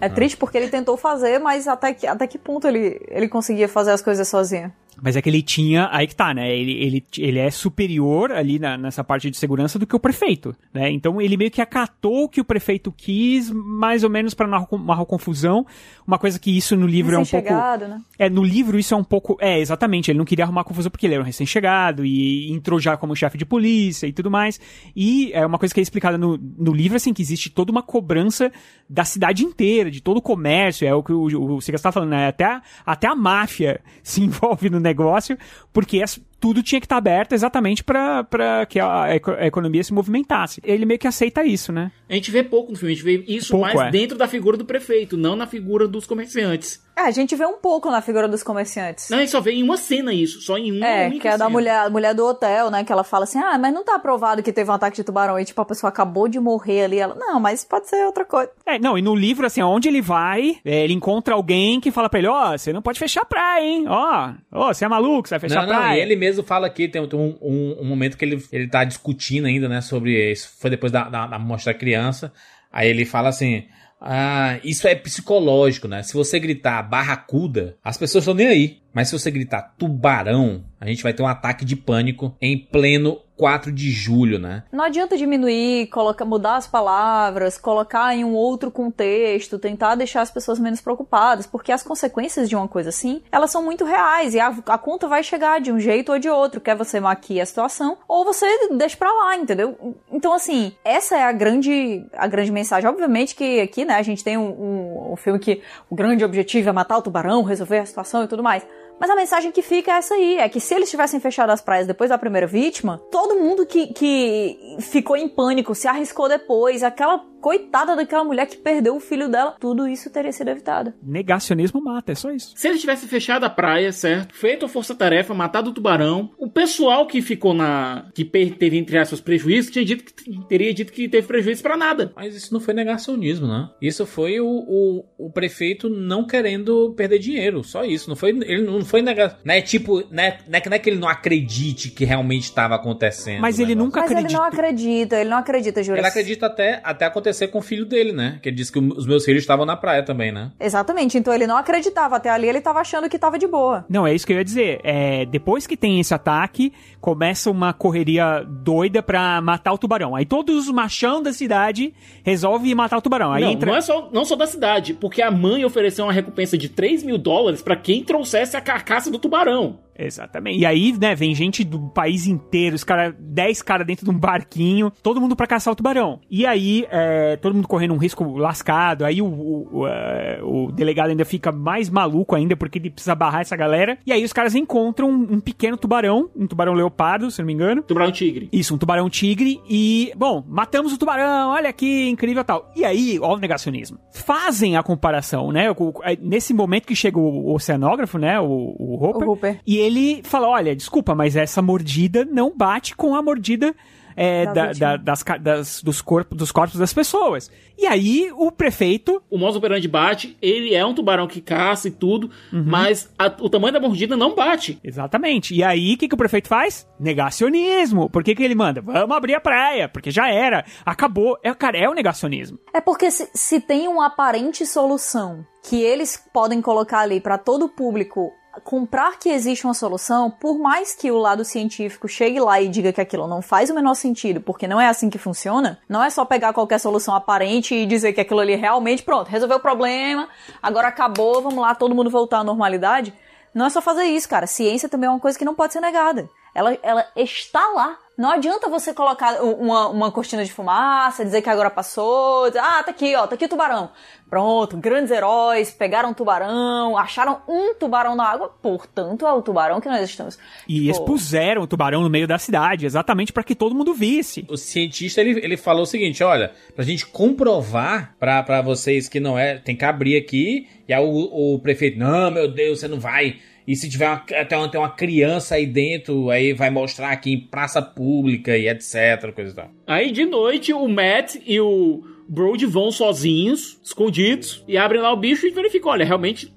É triste porque ele tentou fazer, mas até que, até que ponto ele, ele conseguia fazer as coisas sozinho? Mas é que ele tinha. Aí que tá, né? Ele, ele, ele é superior ali na- nessa parte de segurança do que o prefeito, né? Então ele meio que acatou o que o prefeito quis, mais ou menos pra não arrumar confusão. Uma coisa que isso no livro é um pouco. Recém-chegado, né? É, no livro isso é um pouco. É, exatamente. Ele não queria arrumar confusão porque ele era um recém-chegado e entrou já como chefe de polícia e tudo mais. E é uma coisa que é explicada no, no livro, assim, que existe toda uma cobrança da cidade inteira, de todo o comércio. É o que o, o Sigas tá falando, né? Até até a máfia se envolve no negócio, porque as- tudo tinha que estar aberto exatamente pra pra que a, a economia se movimentasse. Ele meio que aceita isso, né? A gente vê pouco no filme, a gente vê isso Pouco, mais é. dentro da figura do prefeito, não na figura dos comerciantes. É, a gente vê um pouco na figura dos comerciantes. Não, a gente só vê em uma cena isso, só em uma É, que é da cena. mulher, a mulher do hotel, né? Que ela fala assim: ah, mas não tá provado que teve um ataque de tubarão. E tipo, a pessoa acabou de morrer ali. Ela, não, mas pode ser outra coisa. É, não, e no livro, assim, onde ele vai, é, ele encontra alguém que fala pra ele, ó, você não pode fechar a praia, hein? Ó, ó, você é maluco, você vai fechar não, a não, praia. e ele mesmo fala aqui, tem, tem um, um- um momento que ele, ele tá discutindo ainda, né, sobre isso. Foi depois da, da, da mostra da criança. Aí ele fala assim. Ah, isso é psicológico, né? Se você gritar barracuda, as pessoas estão nem aí. Mas se você gritar tubarão, a gente vai ter um ataque de pânico em pleno 4 de julho, né? Não adianta diminuir, colocar, mudar as palavras, colocar em um outro contexto, tentar deixar as pessoas menos preocupadas, porque as consequências de uma coisa assim, elas são muito reais e a, a conta vai chegar de um jeito ou de outro. Quer você maquia a situação ou você deixa pra lá, entendeu? Então, assim, essa é a grande, a grande mensagem. Obviamente que aqui, né, a gente tem um, um, um filme que o grande objetivo é matar o tubarão, resolver a situação e tudo mais. Mas a mensagem que fica é essa aí: é que se eles tivessem fechado as praias depois da primeira vítima, todo mundo que, que ficou em pânico, se arriscou depois, aquela coitada daquela mulher que perdeu o filho dela, tudo isso teria sido evitado. Negacionismo mata, é só isso. Se eles tivessem fechado a praia, certo? Feito a força-tarefa, matado o tubarão, o pessoal que ficou na. que teve, entre aspas, prejuízo, tinha dito que, teria dito que teve prejuízo pra nada. Mas isso não foi negacionismo, né? Isso foi o, o, o prefeito não querendo perder dinheiro. Só isso. Não foi, ele não foi negação. Não é tipo. Não é, não é que não é que ele não acredite que realmente estava acontecendo. Mas ele negócio. nunca Mas ele acredita. não acredita, ele não acredita, Júlio. Ele acredita até, até acontecer com o filho dele, né? Que ele disse que os meus filhos estavam na praia também, né? Exatamente, então ele não acreditava. Até ali ele tava achando que tava de boa. Não, é isso que eu ia dizer. É, depois que tem esse ataque, começa uma correria doida pra matar o tubarão. Aí todos os machão da cidade resolvem matar o tubarão. Aí não, entra. não é só, não só da cidade, porque a mãe ofereceu uma recompensa de 3 mil dólares pra quem trouxesse a carcaça do tubarão. Exatamente. E aí, né, vem gente do país inteiro, os caras, 10 caras dentro de um barquinho, todo mundo pra caçar o tubarão. E aí, é, todo mundo correndo um risco lascado. Aí o, o, o, é, o delegado ainda fica mais maluco ainda, porque ele precisa barrar essa galera. E aí os caras encontram um, um pequeno tubarão, um tubarão leopardo, se não me engano. Tubarão tigre. Isso, um tubarão tigre. E, bom, matamos o tubarão, olha que incrível tal. E aí, ó, o negacionismo. Fazem a comparação, né? o- Nesse momento que chega o, o oceanógrafo, né? O, o Hopper. O Hooper. E ele fala: olha, desculpa, mas essa mordida não bate com a mordida é, Da da- das, das- dos, corpos, dos corpos das pessoas. E aí o prefeito. O modus operandi bate, ele é um tubarão que caça e tudo, mas a- o tamanho da mordida não bate. Exatamente. E aí, o que, que o prefeito faz? Negacionismo. Por que, que ele manda? Vamos abrir a praia, porque já era. Acabou. É, cara, é o negacionismo. É porque se, se tem uma aparente solução que eles podem colocar ali pra todo o público comprar que existe uma solução, por mais que o lado científico chegue lá e diga que aquilo não faz o menor sentido, porque não é assim que funciona, não é só pegar qualquer solução aparente e dizer que aquilo ali realmente, pronto, resolveu o problema, agora acabou, vamos lá, todo mundo voltar à normalidade. Não é só fazer isso, cara. Ciência também é uma coisa que não pode ser negada. Ela, ela está lá. Não adianta você colocar uma, uma cortina de fumaça, dizer que agora passou, dizer, ah, tá aqui, ó, tá aqui o tubarão. Pronto, grandes heróis, pegaram um tubarão, acharam um tubarão na água, portanto é o tubarão que nós estamos. E Tipo, expuseram o tubarão no meio da cidade, exatamente para que todo mundo visse. O cientista, ele, ele falou o seguinte, olha, pra gente comprovar pra, pra vocês que não é, tem que abrir aqui, e aí o, o prefeito, não, meu Deus, você não vai... E se tiver uma, até uma, tem uma criança aí dentro, aí vai mostrar aqui em praça pública e etc, coisa e tal. Aí de noite o Matt e o Brody vão sozinhos, escondidos, e abrem lá o bicho e verificam: olha, realmente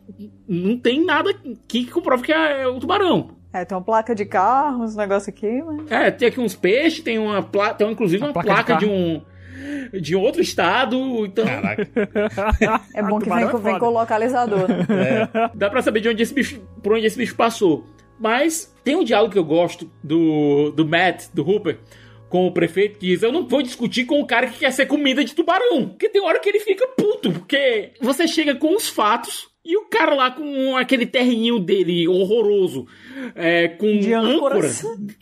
não tem nada que comprove que é o tubarão. É, tem uma placa de carro, uns negócios aqui, mas... É, tem aqui uns peixes, tem uma placa, tem inclusive uma, placa de placa, de, carro. um de outro estado, então É bom que vem, é com- vem com o localizador. né? dá pra saber de onde esse bicho, por onde esse bicho passou. Mas tem um diálogo que eu gosto do, do Matt, do Hooper, com o prefeito, que diz: Eu não vou discutir com o cara que quer ser comida de tubarão. Porque tem hora que ele fica puto, porque você chega com os fatos. E o cara lá com aquele terrinho dele horroroso, é, com De âncora,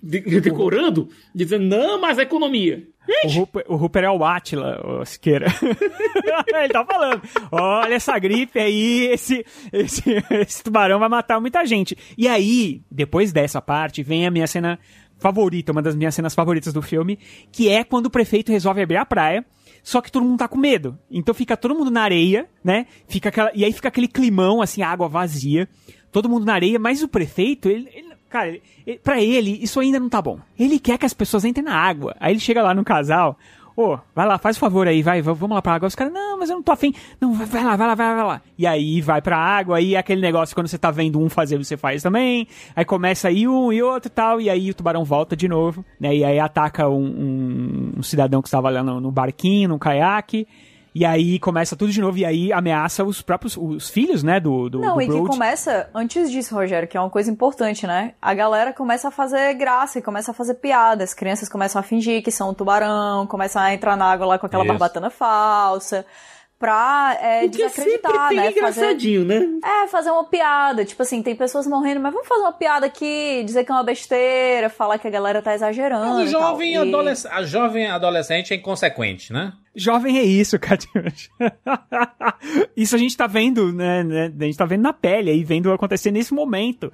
de- decorando, dizendo, não, mas é economia. O Hooper, o Hooper é o Atila, o Siqueira. Ele tá falando. Olha essa gripe aí, esse, esse, esse tubarão vai matar muita gente. E aí, depois dessa parte, vem a minha cena favorita, uma das minhas cenas favoritas do filme, que é quando o prefeito resolve abrir a praia. Só que todo mundo tá com medo. Então fica todo mundo na areia, né? Fica aquela, e aí fica aquele climão, assim, água vazia. Todo mundo na areia, mas o prefeito, ele, ele- cara, ele, ele- pra ele, isso ainda não tá bom. Ele quer que as pessoas entrem na água. Aí ele chega lá no casal, ô, vai lá, faz o favor aí, vai, vamos lá pra água. Os caras, não, mas eu não tô afim. Não, vai, vai lá, vai lá, vai lá, vai lá. E aí vai pra água, aí é aquele negócio, quando você tá vendo um fazer, você faz também. Aí começa aí um e outro e tal, e aí o tubarão volta de novo, né? E aí ataca um, um- um cidadão que estava lá no, no barquinho, no caiaque. E aí começa tudo de novo, e aí ameaça os próprios os filhos, né, do, do, Não, do e que começa, antes disso, Rogério, que é uma coisa importante, né? A galera começa a fazer graça e começa a fazer piada. As crianças começam a fingir que são um tubarão, começam a entrar na água lá com aquela Isso. barbatana falsa. Pra é, O que desacreditar, sempre tem né? Fazer, engraçadinho, né? é, fazer uma piada. Tipo assim, tem pessoas morrendo, mas vamos fazer uma piada aqui, dizer que é uma besteira, falar que a galera tá exagerando. Mas o e tal. jovem, E- adolesc- a jovem adolescente é inconsequente, né? Jovem é isso, Catiuxa. isso a gente tá vendo, né, né, A gente tá vendo na pele aí, vendo acontecer nesse momento.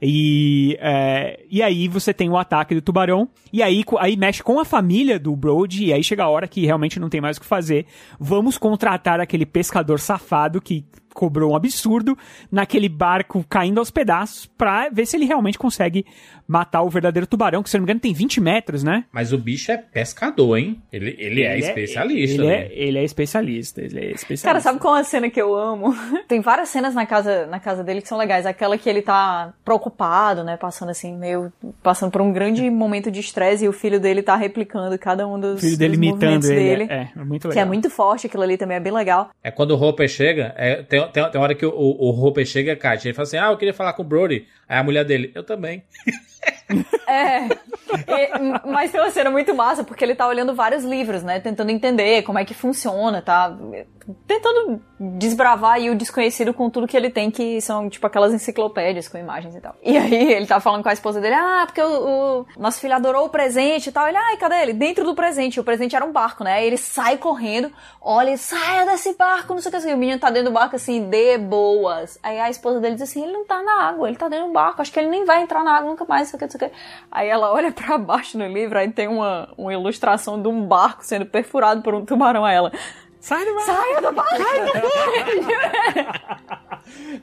E, é, e aí você tem o ataque do tubarão, e aí, aí mexe com a família do Brody, e aí chega a hora que realmente não tem mais o que fazer. Vamos contratar aquele pescador safado que cobrou um absurdo naquele barco caindo aos pedaços pra ver se ele realmente consegue matar o verdadeiro tubarão, que se não me engano tem 20 metros, né? Mas o bicho é pescador, hein? Ele, ele, é especialista. Ele né? é, ele é especialista, ele é especialista. Cara, sabe qual é a cena que eu amo? Tem várias cenas na casa, na casa dele que são legais. Aquela que ele tá preocupado, né? Passando assim, meio. Passando por um grande momento de estresse e o filho dele tá replicando cada um dos, O filho dele dos imitando movimentos ele. dele. É, é muito Que legal. é muito forte, aquilo ali também é bem legal. É quando o Hopper chega, é, tem, tem, tem hora que o, o, o Hopper chega, Kátia, ele fala assim, ah, eu queria falar com o Brody. Aí a mulher dele, eu também. É. E- mas tem uma cena muito massa, porque ele tá olhando vários livros, né? Tentando entender como é que funciona, tá? Tentando desbravar o desconhecido com tudo que ele tem, que são, tipo, aquelas enciclopédias com imagens e tal. E aí ele tá falando com a esposa dele, ah, porque o, o nosso filho adorou o presente e tal. Ele, ai, cadê ele? Dentro do presente. O presente era um barco, né? Ele sai correndo, olha, saia desse barco, não sei o que. assim. O menino tá dentro do barco, assim, de boas. Aí a esposa dele diz assim, ele não tá na água, ele tá dentro do barco, acho que ele nem vai entrar na água nunca mais, não sei o que, sei o que. Aí ela olha pra baixo no livro, aí tem uma, uma ilustração de um barco sendo perfurado por um tubarão a ela. Sai do barco! Saia do barco!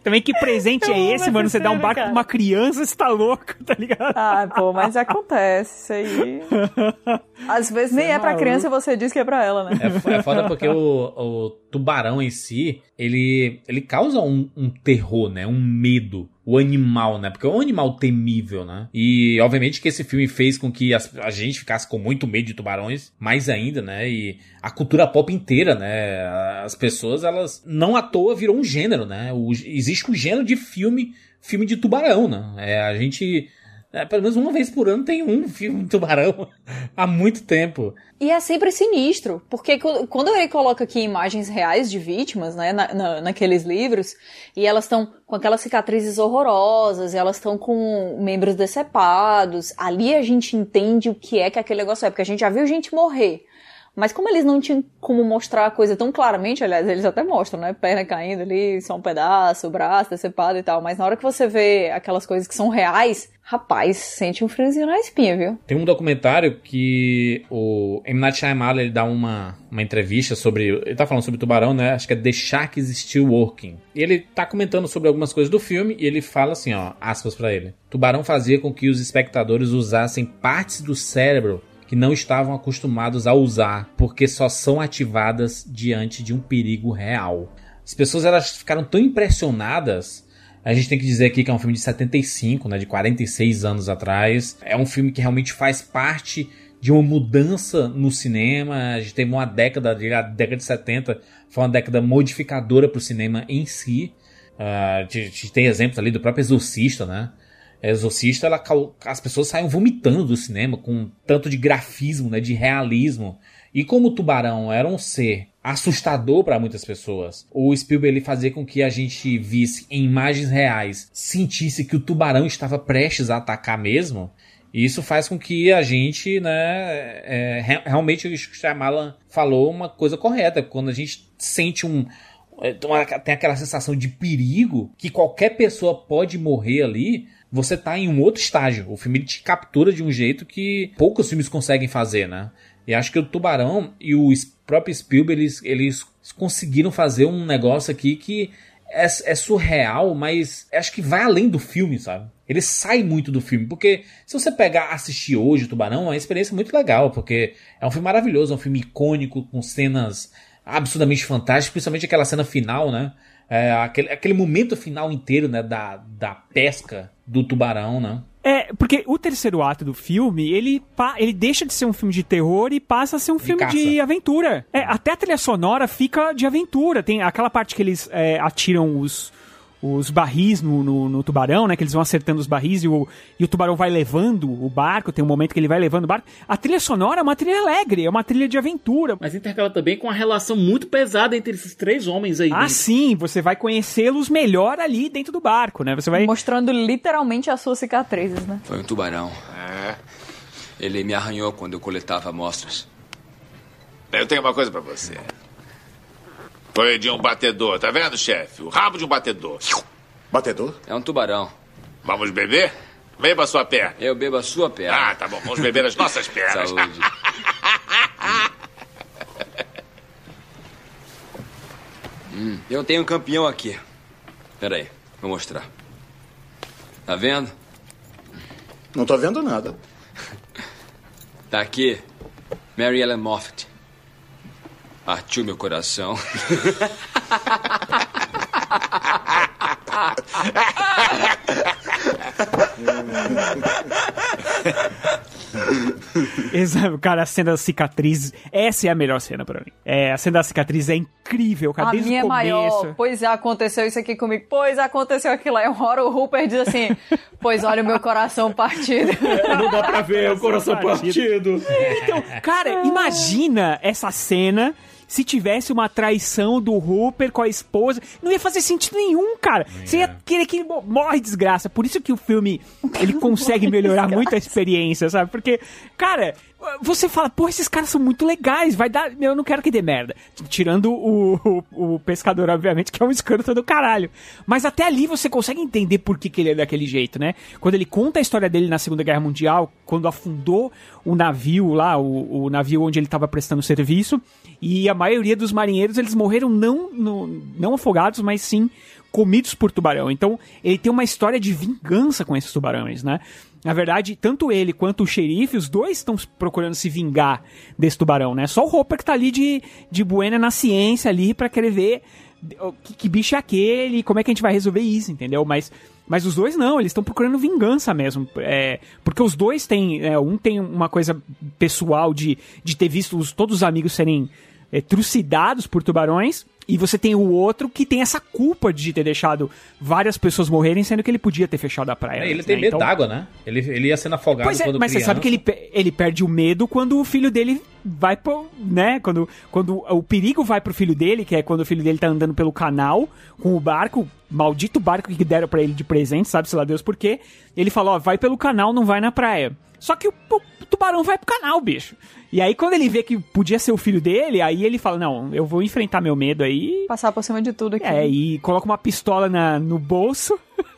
Também que presente Eu é esse, mano? Você dá um barco pra cara. uma criança, você tá louco, tá ligado? Ah, pô, mas acontece isso aí. Às vezes nem é pra criança e você diz que é pra ela, né? É, é foda porque o, o tubarão em si, ele, ele causa um, um terror, né? Um medo. O animal, né? Porque é um animal temível, né? E obviamente que esse filme fez com que as- a gente ficasse com muito medo de tubarões, mais ainda, né? E a cultura pop inteira, né? As pessoas, elas não à toa virou um gênero, né? O- existe um gênero de filme, filme de tubarão, né? É, a gente, é, pelo menos uma vez por ano tem um filme de tubarão há muito tempo. E é sempre sinistro, porque qu- quando ele coloca aqui imagens reais de vítimas, né, na, na- naqueles livros, e elas estão com aquelas cicatrizes horrorosas, elas estão com membros decepados, ali a gente entende o que é que aquele negócio é, porque a gente já viu gente morrer. Mas como eles não tinham como mostrar a coisa tão claramente, aliás, eles até mostram, né? Perna caindo ali, só um pedaço, braço decepado e tal. Mas na hora que você vê aquelas coisas que são reais, rapaz, sente um friozinho na espinha, viu? Tem um documentário que o M. Night Shyamalan ele dá uma, uma entrevista sobre... Ele tá falando sobre tubarão, né? Acho que é The Shark is Still Working. E ele tá comentando sobre algumas coisas do filme e ele fala assim, ó, aspas pra ele. Tubarão fazia com que os espectadores usassem partes do cérebro que não estavam acostumados a usar, porque só são ativadas diante de um perigo real. As pessoas elas ficaram tão impressionadas a gente tem que dizer aqui que é um filme de 75, né, de 46 anos atrás. É um filme que realmente faz parte de uma mudança no cinema. A gente teve uma década, a década de 70 foi uma década modificadora para o cinema em si. Uh, a gente tem exemplos ali do próprio Exorcista, né? Exorcista, ela, as pessoas saem vomitando do cinema com tanto de grafismo, né, de realismo. E como o Tubarão era um ser assustador para muitas pessoas, o Spielberg ele fazia com que a gente visse em imagens reais, sentisse que o tubarão estava prestes a atacar mesmo. Isso faz com que a gente, né, é, realmente o Shyamalan falou uma coisa correta. Quando a gente sente um, tem aquela sensação de perigo que qualquer pessoa pode morrer ali, você tá em um outro estágio. O filme te captura de um jeito que poucos filmes conseguem fazer, né? E acho que o Tubarão e o próprio Spielberg, eles, eles conseguiram fazer um negócio aqui que é, é, surreal, mas acho que vai além do filme, sabe? Ele sai muito do filme, porque se você pegar, assistir hoje o Tubarão, é uma experiência muito legal, porque é um filme maravilhoso, é um filme icônico, com cenas absurdamente fantásticas, principalmente aquela cena final, né? É, aquele, aquele momento final inteiro, né, da, da pesca do tubarão, né? É, porque o terceiro ato do filme, ele, ele deixa de ser um filme de terror e passa a ser um de filme caça. de aventura. É, até a trilha sonora fica de aventura. Tem aquela parte que eles é, atiram os, os barris no, no, no, tubarão, né? Que eles vão acertando os barris e o, e o tubarão vai levando o barco. Tem um momento que ele vai levando o barco. A trilha sonora é uma trilha alegre, é uma trilha de aventura. Mas intercala também com a relação muito pesada entre esses três homens aí. Ah, dentro. sim, você vai conhecê-los melhor ali dentro do barco, né? Você vai mostrando literalmente as suas cicatrizes, né? Foi um tubarão. É. Ele me arranhou quando eu coletava amostras. Eu tenho uma coisa para você. Foi de um batedor, tá vendo, chefe? O rabo de um batedor. Batedor? É um tubarão. Vamos beber? Beba a sua perna. Eu bebo a sua perna. Ah, tá bom. Vamos beber as nossas pernas. Saúde. hum, eu tenho um campeão aqui. Peraí, vou mostrar. Tá vendo? Não tô vendo nada. Tá aqui. Mary Ellen Moffat. Partiu meu coração. Exato, cara, a cena das cicatrizes, essa é a melhor cena pra mim. É, a cena das cicatrizes é incrível, cara, a desde minha começo. é maior, pois é, aconteceu isso aqui comigo, pois aconteceu aquilo aí. Uma hora o Hooper diz assim, pois olha o meu coração partido. Não dá pra ver o coração partido. Então, cara, imagina essa cena se tivesse uma traição do Hooper com a esposa. Não ia fazer sentido nenhum, cara. É. Você ia querer que ele morre desgraça. Por isso que o filme, ele consegue melhorar muito a experiência, sabe? Porque, cara, você fala, pô, esses caras são muito legais, vai dar. Eu não quero que dê merda. Tirando o, o, o pescador, obviamente, que é um escroto do caralho. Mas até ali você consegue entender por que, que ele é daquele jeito, né? Quando ele conta a história dele na Segunda Guerra Mundial, quando afundou o navio lá, o, o navio onde ele estava prestando serviço, e a maioria dos marinheiros eles morreram não, no, não afogados, mas sim comidos por tubarão. Então ele tem uma história de vingança com esses tubarões, né? Na verdade, tanto ele quanto o xerife, os dois estão procurando se vingar desse tubarão, né? Só o Hopper que tá ali de, de buena na ciência ali para querer ver que, que, bicho é aquele, como é que a gente vai resolver isso, entendeu? Mas, mas os dois não, eles estão procurando vingança mesmo. É, porque os dois têm. É, um tem uma coisa pessoal de, de ter visto os, todos os amigos serem é, trucidados por tubarões. E você tem o outro que tem essa culpa de ter deixado várias pessoas morrerem, sendo que ele podia ter fechado a praia. É, ele antes, tem né? medo Então- d'água, né? Ele, ele ia sendo afogado Pois é, quando mas você criança. sabe que ele, ele perde o medo quando o filho dele vai pro, né, quando, quando o perigo vai pro filho dele, que é quando o filho dele tá andando pelo canal com o barco, maldito barco que deram pra ele de presente, sabe, sei lá Deus por quê. Ele fala, ó, vai pelo canal, não vai na praia. Só que o, o tubarão vai pro canal, bicho. E aí quando ele vê que podia ser o filho dele, aí ele fala, não, eu vou enfrentar meu medo aí. Passar por cima de tudo aqui. É, e coloca uma pistola na, no bolso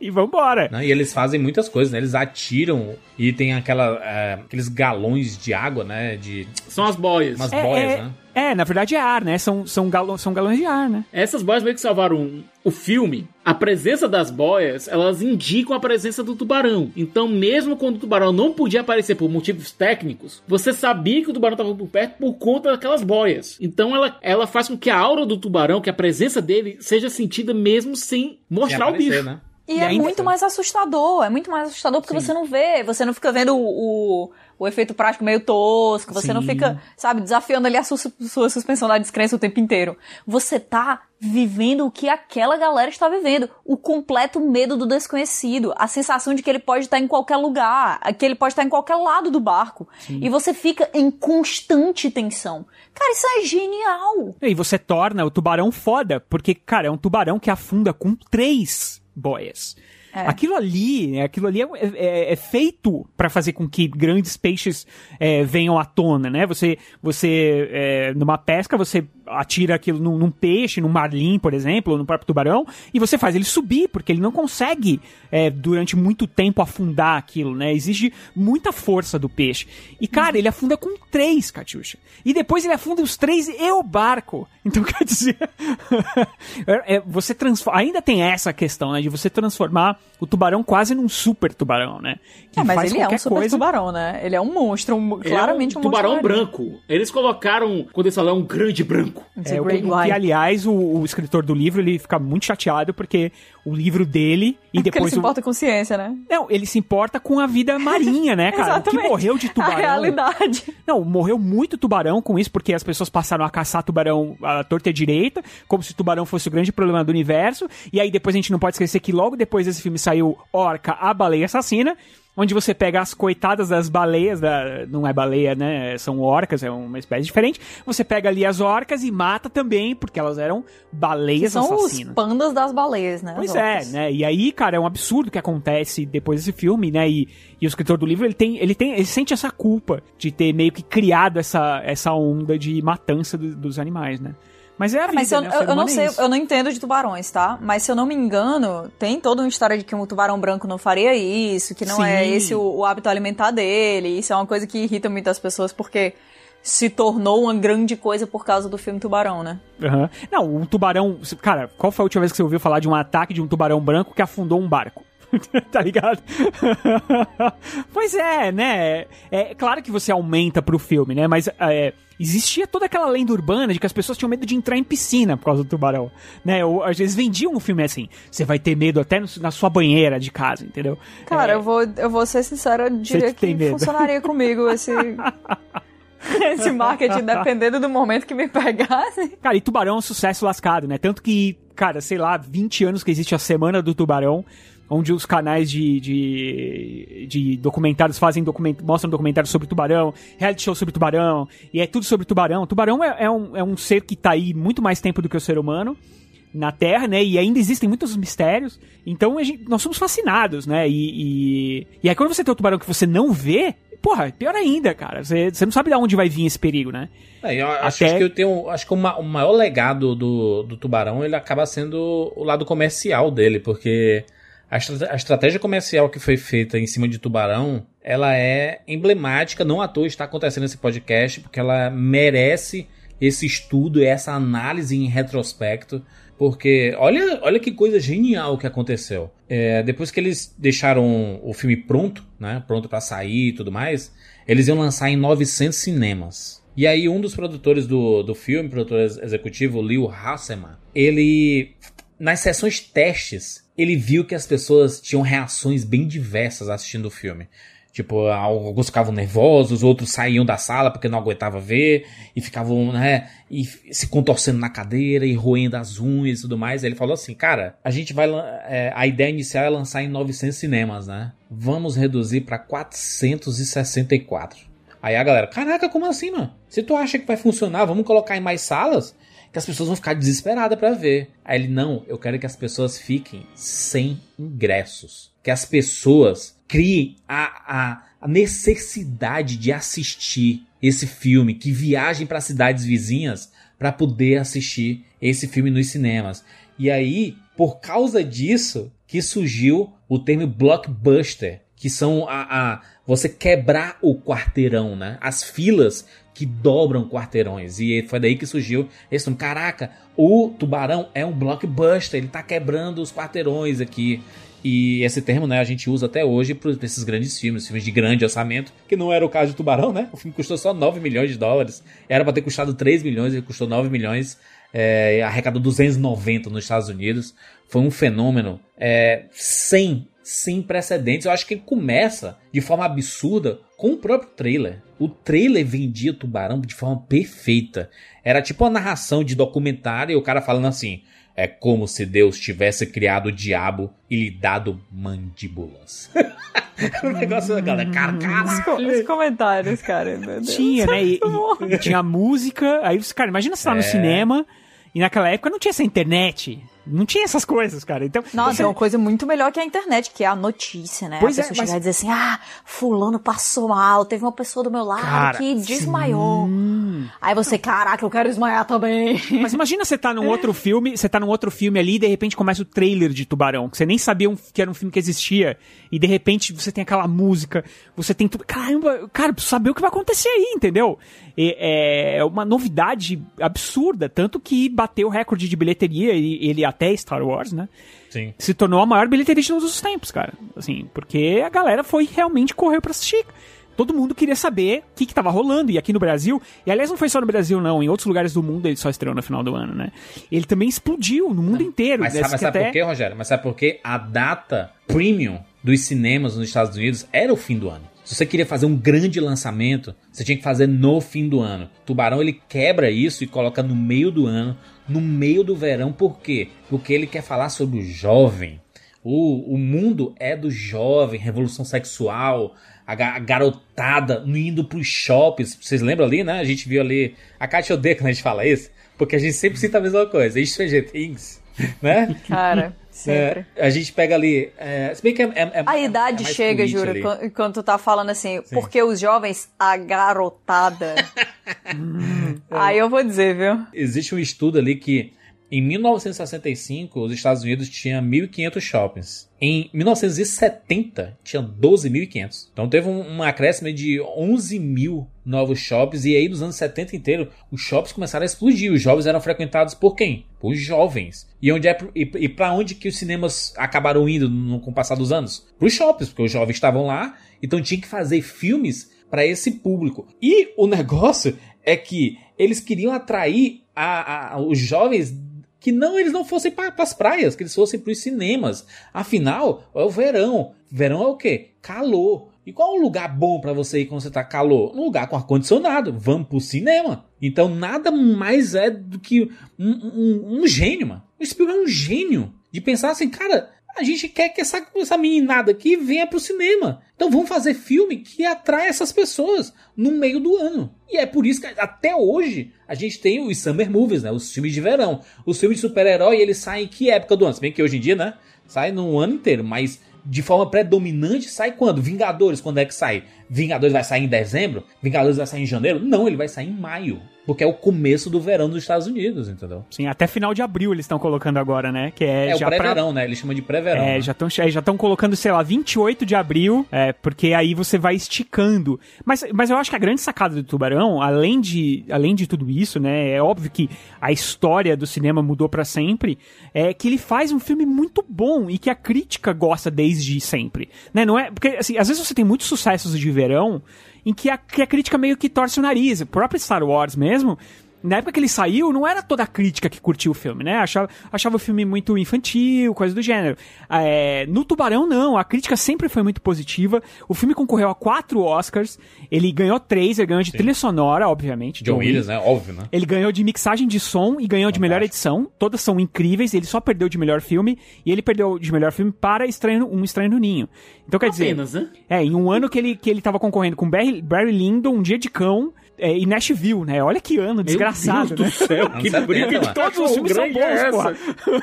e vambora. Né? E eles fazem muitas coisas, né? Eles atiram e tem aquela, é, aqueles galões de água, né? De... São as boias. Umas É, boias, é, né? é, na verdade é ar, né? São, são, galo, são galões de ar, né? Essas boias meio que salvaram o filme. A presença das boias, elas indicam a presença do tubarão. Então, mesmo quando o tubarão não podia aparecer por motivos técnicos, você sabia que o tubarão estava por perto por conta daquelas boias. Então, ela, ela faz com que a aura do tubarão, que a presença dele, seja sentida mesmo sem mostrar o bicho. né? E, é muito mais assustador, é muito mais assustador porque você não vê, você não fica vendo o, o, o efeito prático meio tosco, você não Sim. fica, sabe, desafiando ali a su- sua suspensão da descrença o tempo inteiro. Você tá vivendo o que aquela galera está vivendo, o completo medo do desconhecido, a sensação de que ele pode estar em qualquer lugar, que ele pode estar em qualquer lado do barco, e você fica em constante tensão. Cara, isso é genial! E você torna o tubarão foda, porque, cara, é um tubarão que afunda com três boias. É. Aquilo ali, aquilo ali é, é- é feito pra fazer com que grandes peixes é, venham à tona, né? Você, você é, numa pesca, você atira aquilo num, num peixe, num marlim, por exemplo, ou no próprio tubarão, e você faz ele subir, porque ele não consegue é, durante muito tempo afundar aquilo, né? Exige muita força do peixe. E, cara, ele afunda com três, Catiuxa. E depois ele afunda os três e o barco. Então, quer dizer, é- é, você transforma. Ainda tem essa questão, né? De você transformar o tubarão quase num super tubarão, né? Que É, mas faz ele é um super coisa. tubarão, né? Ele é um monstro, um- claramente é um, um tubarão branco. Eles colocaram, quando eles falam, é um grande branco. It's a É, o, o que, aliás, o, o escritor do livro ele fica muito chateado porque o livro dele e ele depois se o, importa com ciência, né? Não, ele se importa com a vida marinha, né, cara? O que morreu de tubarão. A realidade. Não, morreu muito tubarão com isso, porque as pessoas passaram a caçar tubarão à torta e à direita, como se tubarão fosse o grande problema do universo. E aí depois a gente não pode esquecer que logo depois desse filme saiu Orca, a baleia assassina, onde você pega as coitadas das baleias, da, não é baleia, né? São orcas, é uma espécie diferente. Você pega ali as orcas e mata também, porque elas eram baleias são assassinas. os pandas das baleias, né? Pois é, né? E aí, cara, é um absurdo o que acontece depois desse filme, né? E, e o escritor do livro, ele tem, ele tem, ele sente essa culpa de ter meio que criado essa, essa onda de matança do- dos animais, né? Mas é a É, vida, mas eu, né? Eu- eu não é sei, isso. eu não entendo de tubarões, tá? Mas se eu não me engano, tem toda uma história de que um tubarão branco não faria isso, que não é Sim. esse o, o hábito alimentar dele. Isso é uma coisa que irrita muitas pessoas porque se tornou uma grande coisa por causa do filme Tubarão, né? Aham. Não, um tubarão. Cara, qual foi a última vez que você ouviu falar de um ataque de um tubarão branco que afundou um barco? tá ligado? pois é, né? É claro que você aumenta pro filme, né? Mas é, existia toda aquela lenda urbana de que as pessoas tinham medo de entrar em piscina por causa do tubarão, né? Ou, às vezes vendiam um filme assim. Você vai ter medo até no- na sua banheira de casa, entendeu? Cara, eu, vou, eu vou ser sincera, eu diria que medo. funcionaria comigo esse. esse marketing, dependendo do momento que me pegasse. Cara, e Tubarão é um sucesso lascado, né? Tanto que, cara, sei lá, 20 anos que existe a Semana do Tubarão, onde os canais de, de, de documentários fazem document, mostram documentários sobre tubarão, reality show sobre tubarão, e é tudo sobre tubarão. Tubarão é, é um, é um ser que tá aí muito mais tempo do que o ser humano na Terra, né? E ainda existem muitos mistérios. Então a gente- nós somos fascinados, né? E, e, e aí quando você tem o tubarão que você não vê, porra, pior ainda, cara. Você, você não sabe de onde vai vir esse perigo, né? É, acho, Até- que eu tenho. Acho que o, ma- o maior legado do, do Tubarão ele acaba sendo o lado comercial dele, porque a, estra- a estratégia comercial que foi feita em cima de Tubarão ela é emblemática, não à toa está acontecendo esse podcast, porque ela merece esse estudo, essa análise em retrospecto. Porque olha, olha que coisa genial que aconteceu. É, depois que eles deixaram o filme pronto, né, pronto pra sair e tudo mais, eles iam lançar em 900 cinemas. E aí um dos produtores do, do filme, produtor ex- executivo, Leo Hasselman, ele nas sessões testes, ele viu que as pessoas tinham reações bem diversas assistindo o filme. Tipo, alguns ficavam nervosos, outros saíam da sala porque não aguentavam ver, e ficavam, né, e se contorcendo na cadeira, e roendo as unhas e tudo mais. Aí ele falou assim, cara, a gente vai, é, a ideia inicial é lançar em 900 cinemas, né? Vamos reduzir pra 464. Aí a galera, caraca, como assim, mano? Se tu acha que vai funcionar, vamos colocar em mais salas? Que as pessoas vão ficar desesperadas pra ver. Aí ele, não, eu quero que as pessoas fiquem sem ingressos. Que as pessoas criem a, a, a necessidade de assistir esse filme, que viajem para cidades vizinhas para poder assistir esse filme nos cinemas. E aí, por causa disso, que surgiu o termo blockbuster, que são a, a você quebrar o quarteirão, né? As filas que dobram quarteirões. E foi daí que surgiu esse nome. Caraca, o Tubarão é um blockbuster, ele tá quebrando os quarteirões aqui. E esse termo, né, a gente usa até hoje para esses grandes filmes, filmes de grande orçamento, que não era o caso de Tubarão, né? O filme custou só 9 milhões de dólares. Era para ter custado 3 milhões, ele custou 9 milhões. É, arrecadou 290 nos Estados Unidos. Foi um fenômeno é, sem, sem precedentes. Eu acho que ele começa de forma absurda com o próprio trailer. O trailer vendia Tubarão de forma perfeita. Era tipo uma narração de documentário e o cara falando assim: é como se Deus tivesse criado o diabo e lhe dado mandíbulas. o negócio da galera, cara, Os, co- os comentários, cara. Meu Deus. Tinha, né? E, e- tinha música. Aí, cara, imagina você tá no É. cinema e naquela época não tinha essa internet. Não tinha essas coisas, cara. Então, Nossa, você- é uma coisa muito melhor que a internet, que é a notícia, né? Pois a é, pessoa mas- chegar e dizer assim, ah, fulano passou mal, teve uma pessoa do meu lado Cara, que desmaiou. Aí você, caraca, eu quero desmaiar também. Mas imagina você tá num outro filme, você tá num outro filme ali e de repente começa o trailer de Tubarão, que você nem sabia um- que era um filme que existia, e de repente você tem aquela música, você tem tudo. Caramba, cara, preciso saber o que vai acontecer aí, entendeu? E é uma novidade absurda, tanto que bateu o recorde de bilheteria, e ele até Star Wars, né? Sim. Se tornou a maior bilheteria de todos os tempos, cara. Assim, porque a galera foi realmente correu pra assistir. Todo mundo queria saber o que, que tava rolando. E aqui no Brasil, e aliás não foi só no Brasil, não, em outros lugares do mundo ele só estreou no final do ano, né? Ele também explodiu no mundo inteiro. Mas sabe, sabe até- por quê, Rogério? Mas sabe por quê? A data premium dos cinemas nos Estados Unidos era o fim do ano. Se você queria fazer um grande lançamento, você tinha que fazer no fim do ano. Tubarão ele quebra isso e coloca no meio do ano, no meio do verão. Por quê? Porque ele quer falar sobre o jovem. O, o mundo é do jovem, revolução sexual, a, a garotada indo pros shoppings. Vocês lembram ali, né? A gente viu ali. A Kátia odeia quando a gente fala isso, porque a gente sempre cita a mesma coisa. Stranger Things, né? Cara, sempre. É, a gente pega ali. É, se bem que é, é- é- A idade é chega, juro, ali. quan- enquanto tu tá falando assim, porque os jovens, a garotada. Aí eu vou dizer, viu? Existe um estudo ali que em 1965 os Estados Unidos tinham 1.500 shoppings. Em 1970 tinha 12.500. Então teve um, acréscimo de 11 mil novos shoppings. E aí nos anos 70 inteiro os shoppings começaram a explodir. Os jovens eram frequentados por quem? Por jovens. E é e, e para onde que os cinemas acabaram indo no, com o passar dos anos? Para os shoppings, porque os jovens estavam lá. Então tinha que fazer filmes para esse público. E o negócio é que eles queriam atrair a- a- os jovens que não eles não fossem para as praias, que eles fossem para os cinemas. Afinal, é o verão. Verão é o quê? Calor. E qual é um lugar bom para você ir quando você tá calor? Um lugar com ar condicionado. Vamos pro cinema. Então nada mais é do que um, um- um gênio, mano. O Spielberg é um gênio de pensar assim, cara, a gente quer que essa, essa meninada aqui venha pro cinema. Então vamos fazer filme que atrai essas pessoas no meio do ano. E é por isso que até hoje a gente tem os summer movies, né? Os filmes de verão. Os filmes de super-herói, eles saem em que época do ano? Se bem que hoje em dia, né? Sai no ano inteiro, mas de forma predominante sai quando? Vingadores, quando é que sai? Vingadores vai sair em dezembro, Vingadores vai sair em janeiro. Não, ele vai sair em maio. Porque é o começo do verão dos Estados Unidos, entendeu? Sim, até final de abril eles estão colocando agora, né? Que é, É, o já pra- pré-verão, né? Eles chamam de pré-verão. É, né? já estão já estão colocando, sei lá, 28 de abril, é, porque aí você vai esticando. Mas, mas eu acho que a grande sacada do Tubarão, além de, além de tudo isso, né, é óbvio que a história do cinema mudou pra sempre, é que ele faz um filme muito bom e que a crítica gosta desde sempre, né? Não é, porque assim, às vezes você tem muitos sucessos de verão em que a, que a crítica meio que torce o nariz. O próprio Star Wars mesmo, na época que ele saiu, não era toda a crítica que curtiu o filme, né? Achava, achava o filme muito infantil, coisa do gênero. É, no Tubarão, não. A crítica sempre foi muito positiva. O filme concorreu a quatro Oscars. Ele ganhou três. Ele ganhou de trilha sonora, obviamente. John Williams, né? Óbvio, né? Ele ganhou de mixagem de som e ganhou de melhor edição. Todas são incríveis. Ele só perdeu de melhor filme. E ele perdeu de melhor filme para Estranho, Um Estranho no Ninho. Então, quer dizer... Apenas, né? É, em um ano que ele, que ele tava concorrendo com Barry, Barry Lyndon, Um Dia de Cão é, e Nashville, né? Olha que ano, desgraçado, Deus do né? céu, que briga 70, de. Todos os filmes são é bons, porra.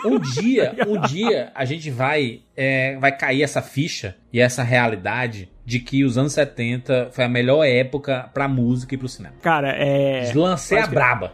Um dia, um dia a gente vai, é, vai cair essa ficha e essa realidade de que os anos 70 foi a melhor época pra música e pro cinema. Cara, é... Lancei a braba.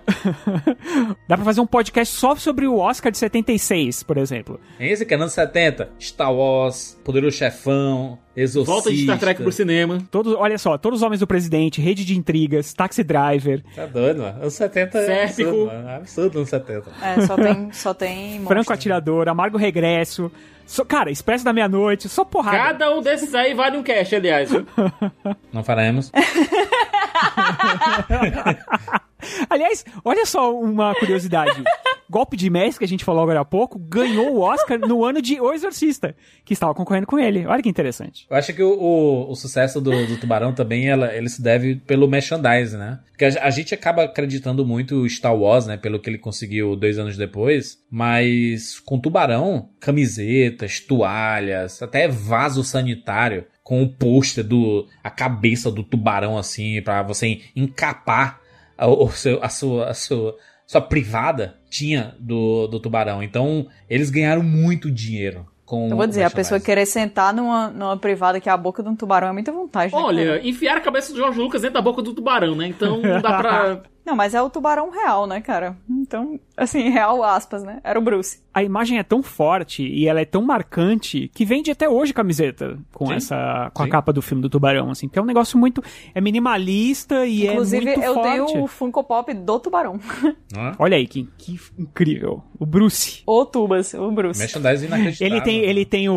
Dá pra fazer um podcast só sobre o Oscar de 76, por exemplo. Esse que é anos 70, Star Wars, Poderoso Chefão, Exorcista. Volta de Star Trek pro cinema. Todos, olha só, Todos os Homens do Presidente, Rede de Intrigas, Taxi Driver, Tá doido, mano. Anos 70 é absurdo, mano. É absurdo anos 70. É, só tem, só tem. Franco Atirador, Amargo Regresso. Só- cara, Expresso da Meia-Noite, só porrada. Cada um desses aí vale um cash, aliás. Não faremos. Aliás, olha só uma curiosidade. Golpe de Mestre, que a gente falou agora há pouco, ganhou o Oscar no ano de O Exorcista, que estava concorrendo com ele. Olha que interessante. Eu acho que o, o, o sucesso do, do Tubarão também ela, ele se deve pelo merchandising, né? Porque a, a gente acaba acreditando muito em Star Wars, né? Pelo que ele conseguiu dois anos depois. Mas com Tubarão, camisetas, toalhas, até vaso sanitário com o pôster do a cabeça do tubarão assim pra você encapar a, o seu, a sua a sua sua privada tinha do, do tubarão. Então eles ganharam muito dinheiro com Eu vou dizer, a pessoa querer sentar numa, numa privada que é a boca de um tubarão é muita vontade, né? Olha, cara? enfiaram a cabeça do Jorge Lucas dentro da boca do tubarão, né? Então não dá pra. Não, mas é o tubarão real, né, cara? Então, assim, real aspas, né? Era o Bruce. A imagem é tão forte e ela é tão marcante que vende até hoje camiseta com Sim. essa com a Sim. capa do filme do Tubarão, assim, que é um negócio muito é minimalista e Inclusive, é muito eu forte. tenho o Funko Pop do tubarão. É? Olha aí que, que incrível. O Bruce. o Tubas, o Bruce. Merchandising inacreditável. Ele tem, ele tem o,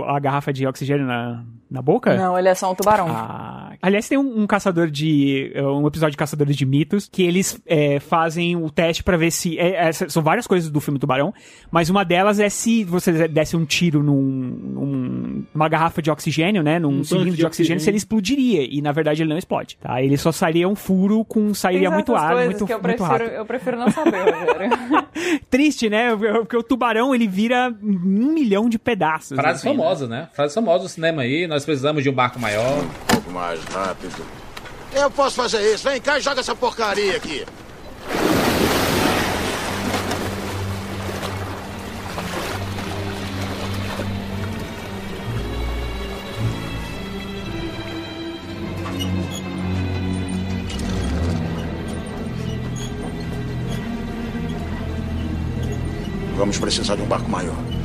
o- a garrafa de oxigênio na, na boca? Não, ele é só um tubarão. Ah, aliás, tem um, um caçador de. um episódio de Caçadores de Mitos que eles é, fazem o teste pra ver se. é, é, são várias coisas do filme Tubarão, mas uma delas é se você desse um tiro num, num- numa garrafa de oxigênio, né? Num Um cilindro de, de oxigênio, oxigênio. se ele explodiria. E na verdade ele não explode. Tá? Ele só sairia um furo com. sairia muito ar, muito, que eu muito prefiro, rápido. eu prefiro não saber, Rogério. Triste, né? Porque o tubarão ele vira um milhão de pedaços. Frase assim, né? famosa, né? Frase famosa do cinema aí. Nós precisamos de um barco maior. Um pouco mais rápido. Eu posso fazer isso. Vem cá e joga essa porcaria aqui. Vamos precisar de um barco maior.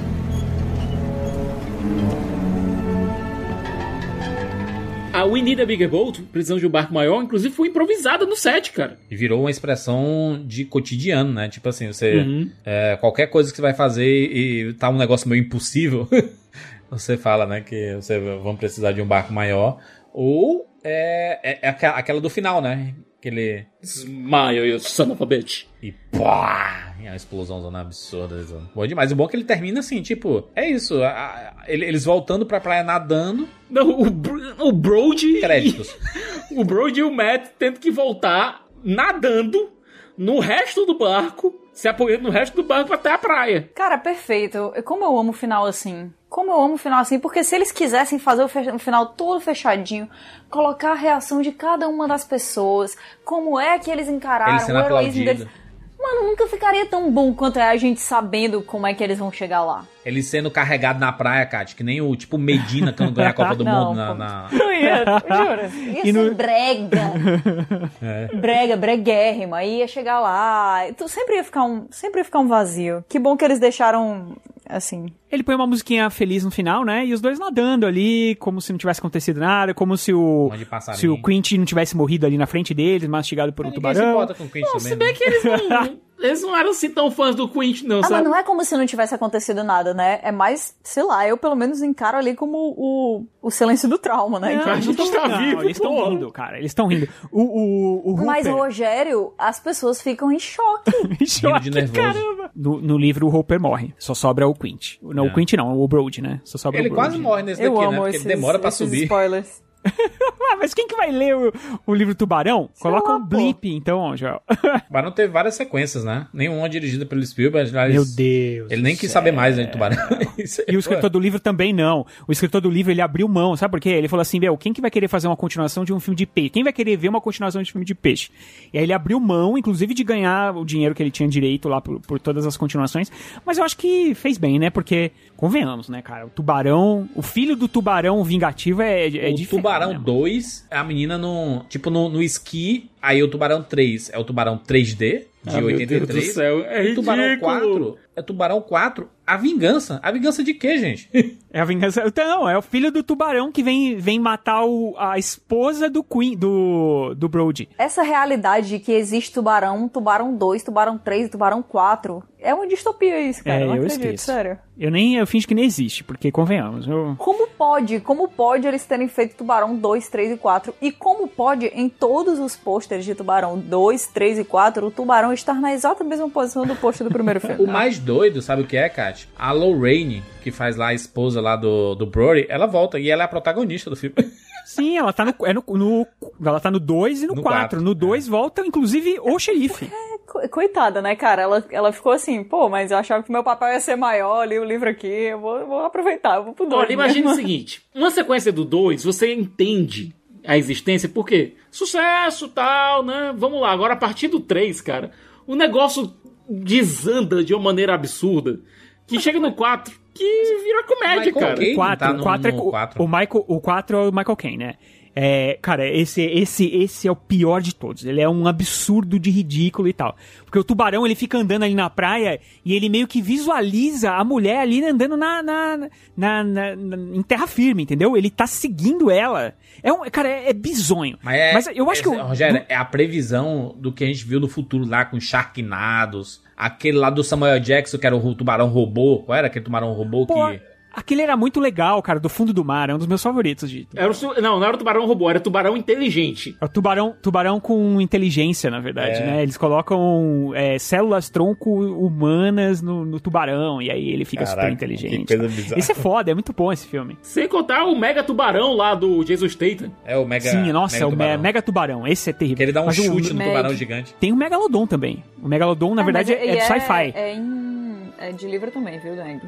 A We Need a Bigger Boat, precisamos de um barco maior, inclusive foi improvisada no set, cara. E virou uma expressão de cotidiano, né? Tipo assim, você. Uhum. é, qualquer coisa que você vai fazer e tá um negócio meio impossível, você fala, né? Que você vão precisar de um barco maior. Ou é, é, é aquela do final, né? Aquele. Smile, you son of a bitch. E pá! É uma explosão zona absurda. Bom demais. O bom é que ele termina assim, tipo, é isso. a- a- ele- eles voltando pra praia nadando. Não, o, o Brody. Créditos. o Brody e o Matt tendo que voltar nadando no resto do barco, se apoiando no resto do barco até a praia. Cara, perfeito. Como eu amo o final assim. Como eu amo o final assim, porque se eles quisessem fazer o, fe- o final todo fechadinho, colocar a reação de cada uma das pessoas, como é que eles encararam Ele sendo o heroísmo aplaudido. deles. Mano, nunca ficaria tão bom quanto é a gente sabendo como é que eles vão chegar lá. Ele sendo carregado na praia, Kat, que nem o tipo Medina quando ganha a Copa do Não, Mundo na. na- Não ia, jura? Ia E ser no- brega. É. Brega, breguérrima. Aí ia chegar lá. Tu sempre ia ficar um, sempre ia ficar um vazio. Que bom que eles deixaram assim. Ele põe uma musiquinha feliz no final, né? E os dois nadando ali, como se não tivesse acontecido nada, como se o. Se o Quint não tivesse morrido ali na frente deles, mastigado por um se tubarão. importa com o Quint Não, também. se bem né? que eles não, eles não eram assim tão fãs do Quint, não, Ah, mas sabe? não é como se não tivesse acontecido nada, né? É mais, sei lá, eu pelo menos encaro ali como o, o silêncio do trauma, né? Não, Então, a gente não, tá não, vivo, eles estão rindo, cara. Eles estão rindo. O, o, o Mas Rogério, as pessoas ficam em choque. Choque, de nervoso. caramba. No, no livro, o Hooper morre. Só sobra o Quint. Não, É. o Quint não, o Brody, né? Só sobra Ele o Brody. quase morre nesse eu daqui, né? amo Porque esses, ele demora pra esses subir. spoilers. Ah, mas quem que vai ler o, o livro Tubarão? Coloca lá, um pô. blip, então, Joel. Tubarão teve várias sequências, né? Nenhuma dirigida pelo Spielberg. aliás, Meu Deus. Ele nem quis céu. saber mais né, de Tubarão. Aí, E o escritor do livro também não. O escritor do livro, ele abriu mão, sabe por quê? Ele falou assim, meu, quem que vai querer fazer uma continuação de um filme de peixe? Quem vai querer ver uma continuação de filme de peixe? E aí ele abriu mão, inclusive, de ganhar o dinheiro que ele tinha direito lá por, por todas as continuações. Mas eu acho que fez bem, né? Porque, convenhamos, né, cara? O tubarão, o filho do tubarão vingativo é, é o diferente, Tubarão né, mano? 2, a menina no. Tipo, no, no esqui. Aí o Tubarão 3 é o Tubarão 3D, de Ah, meu 83. Deus do céu, é o Tubarão ridículo. 4 é Tubarão 4, a vingança. A vingança de quê, gente? É a vingança. Então, é o filho do tubarão que vem, vem matar o, a esposa do Queen, do, do Brody. Essa realidade de que existe tubarão, tubarão 2, tubarão 3, tubarão 4, é uma distopia isso, cara. É, eu não eu acredito, esqueço. sério. Eu nem eu finge que nem existe, porque convenhamos. Eu... Como pode? Como pode eles terem feito Tubarão 2, 3 e 4? E como pode, em todos os pôsteres de Tubarão 2, 3 e 4, o Tubarão estar na exata mesma posição do pôster do primeiro filme? O mais doido, sabe o que é, Kat? A Lorraine, que faz lá a esposa lá do, do Brody, ela volta e ela é a protagonista do filme. Sim, ela tá no, é no, no- ela tá no 2 e no No 4. quatro, No 2 volta, inclusive, o xerife. Co- Coitada, né, cara? Ela, ela ficou assim, pô, mas eu achava que meu papel ia ser maior, li o livro aqui, eu vou, vou aproveitar, eu vou pro 2. Olha, imagine o seguinte: uma sequência do 2, você entende a existência, porque sucesso, tal, né? Vamos lá, agora a partir do 3, cara, o negócio desanda de uma maneira absurda. Que chega no 4, que vira comédia, Michael cara. Caine O 4, tá no- o 4 é no o- Michael, o 4 é o Michael Caine, né? É, cara, esse, esse, esse é o pior de todos. Ele é um absurdo de ridículo e tal. Porque o tubarão, ele fica andando ali na praia e ele meio que visualiza a mulher ali andando na, na, na, na- na- em terra firme, entendeu? Ele tá seguindo ela. É um, cara, é, é bizonho. Mas, é, eu acho que... o- Rogério, é a previsão do que a gente viu no futuro lá com Sharknados. Aquele lá do Samuel Jackson, que era o tubarão robô. Qual era aquele tubarão robô Pô, que. Aquele era muito legal, cara, do fundo do mar. É um dos meus favoritos, de Era o su- não, não era o tubarão robô, era o tubarão inteligente. É o tubarão, tubarão com inteligência, na verdade, É. né? Eles colocam é, células tronco humanas no, no tubarão e aí ele fica Caraca, super inteligente. que coisa bizarra. Esse é foda, é muito bom esse filme. Sem contar o mega tubarão lá do Jesus Statham. É o Mega. Sim, nossa, mega é o tubarão. mega tubarão. Esse é terrível. Que ele dá um Mas o- chute no tubarão gigante. Tem o Megalodon também. O Megalodon, na verdade, mas é, ele de sci-fi. É, em, é de livro também, viu, Dang?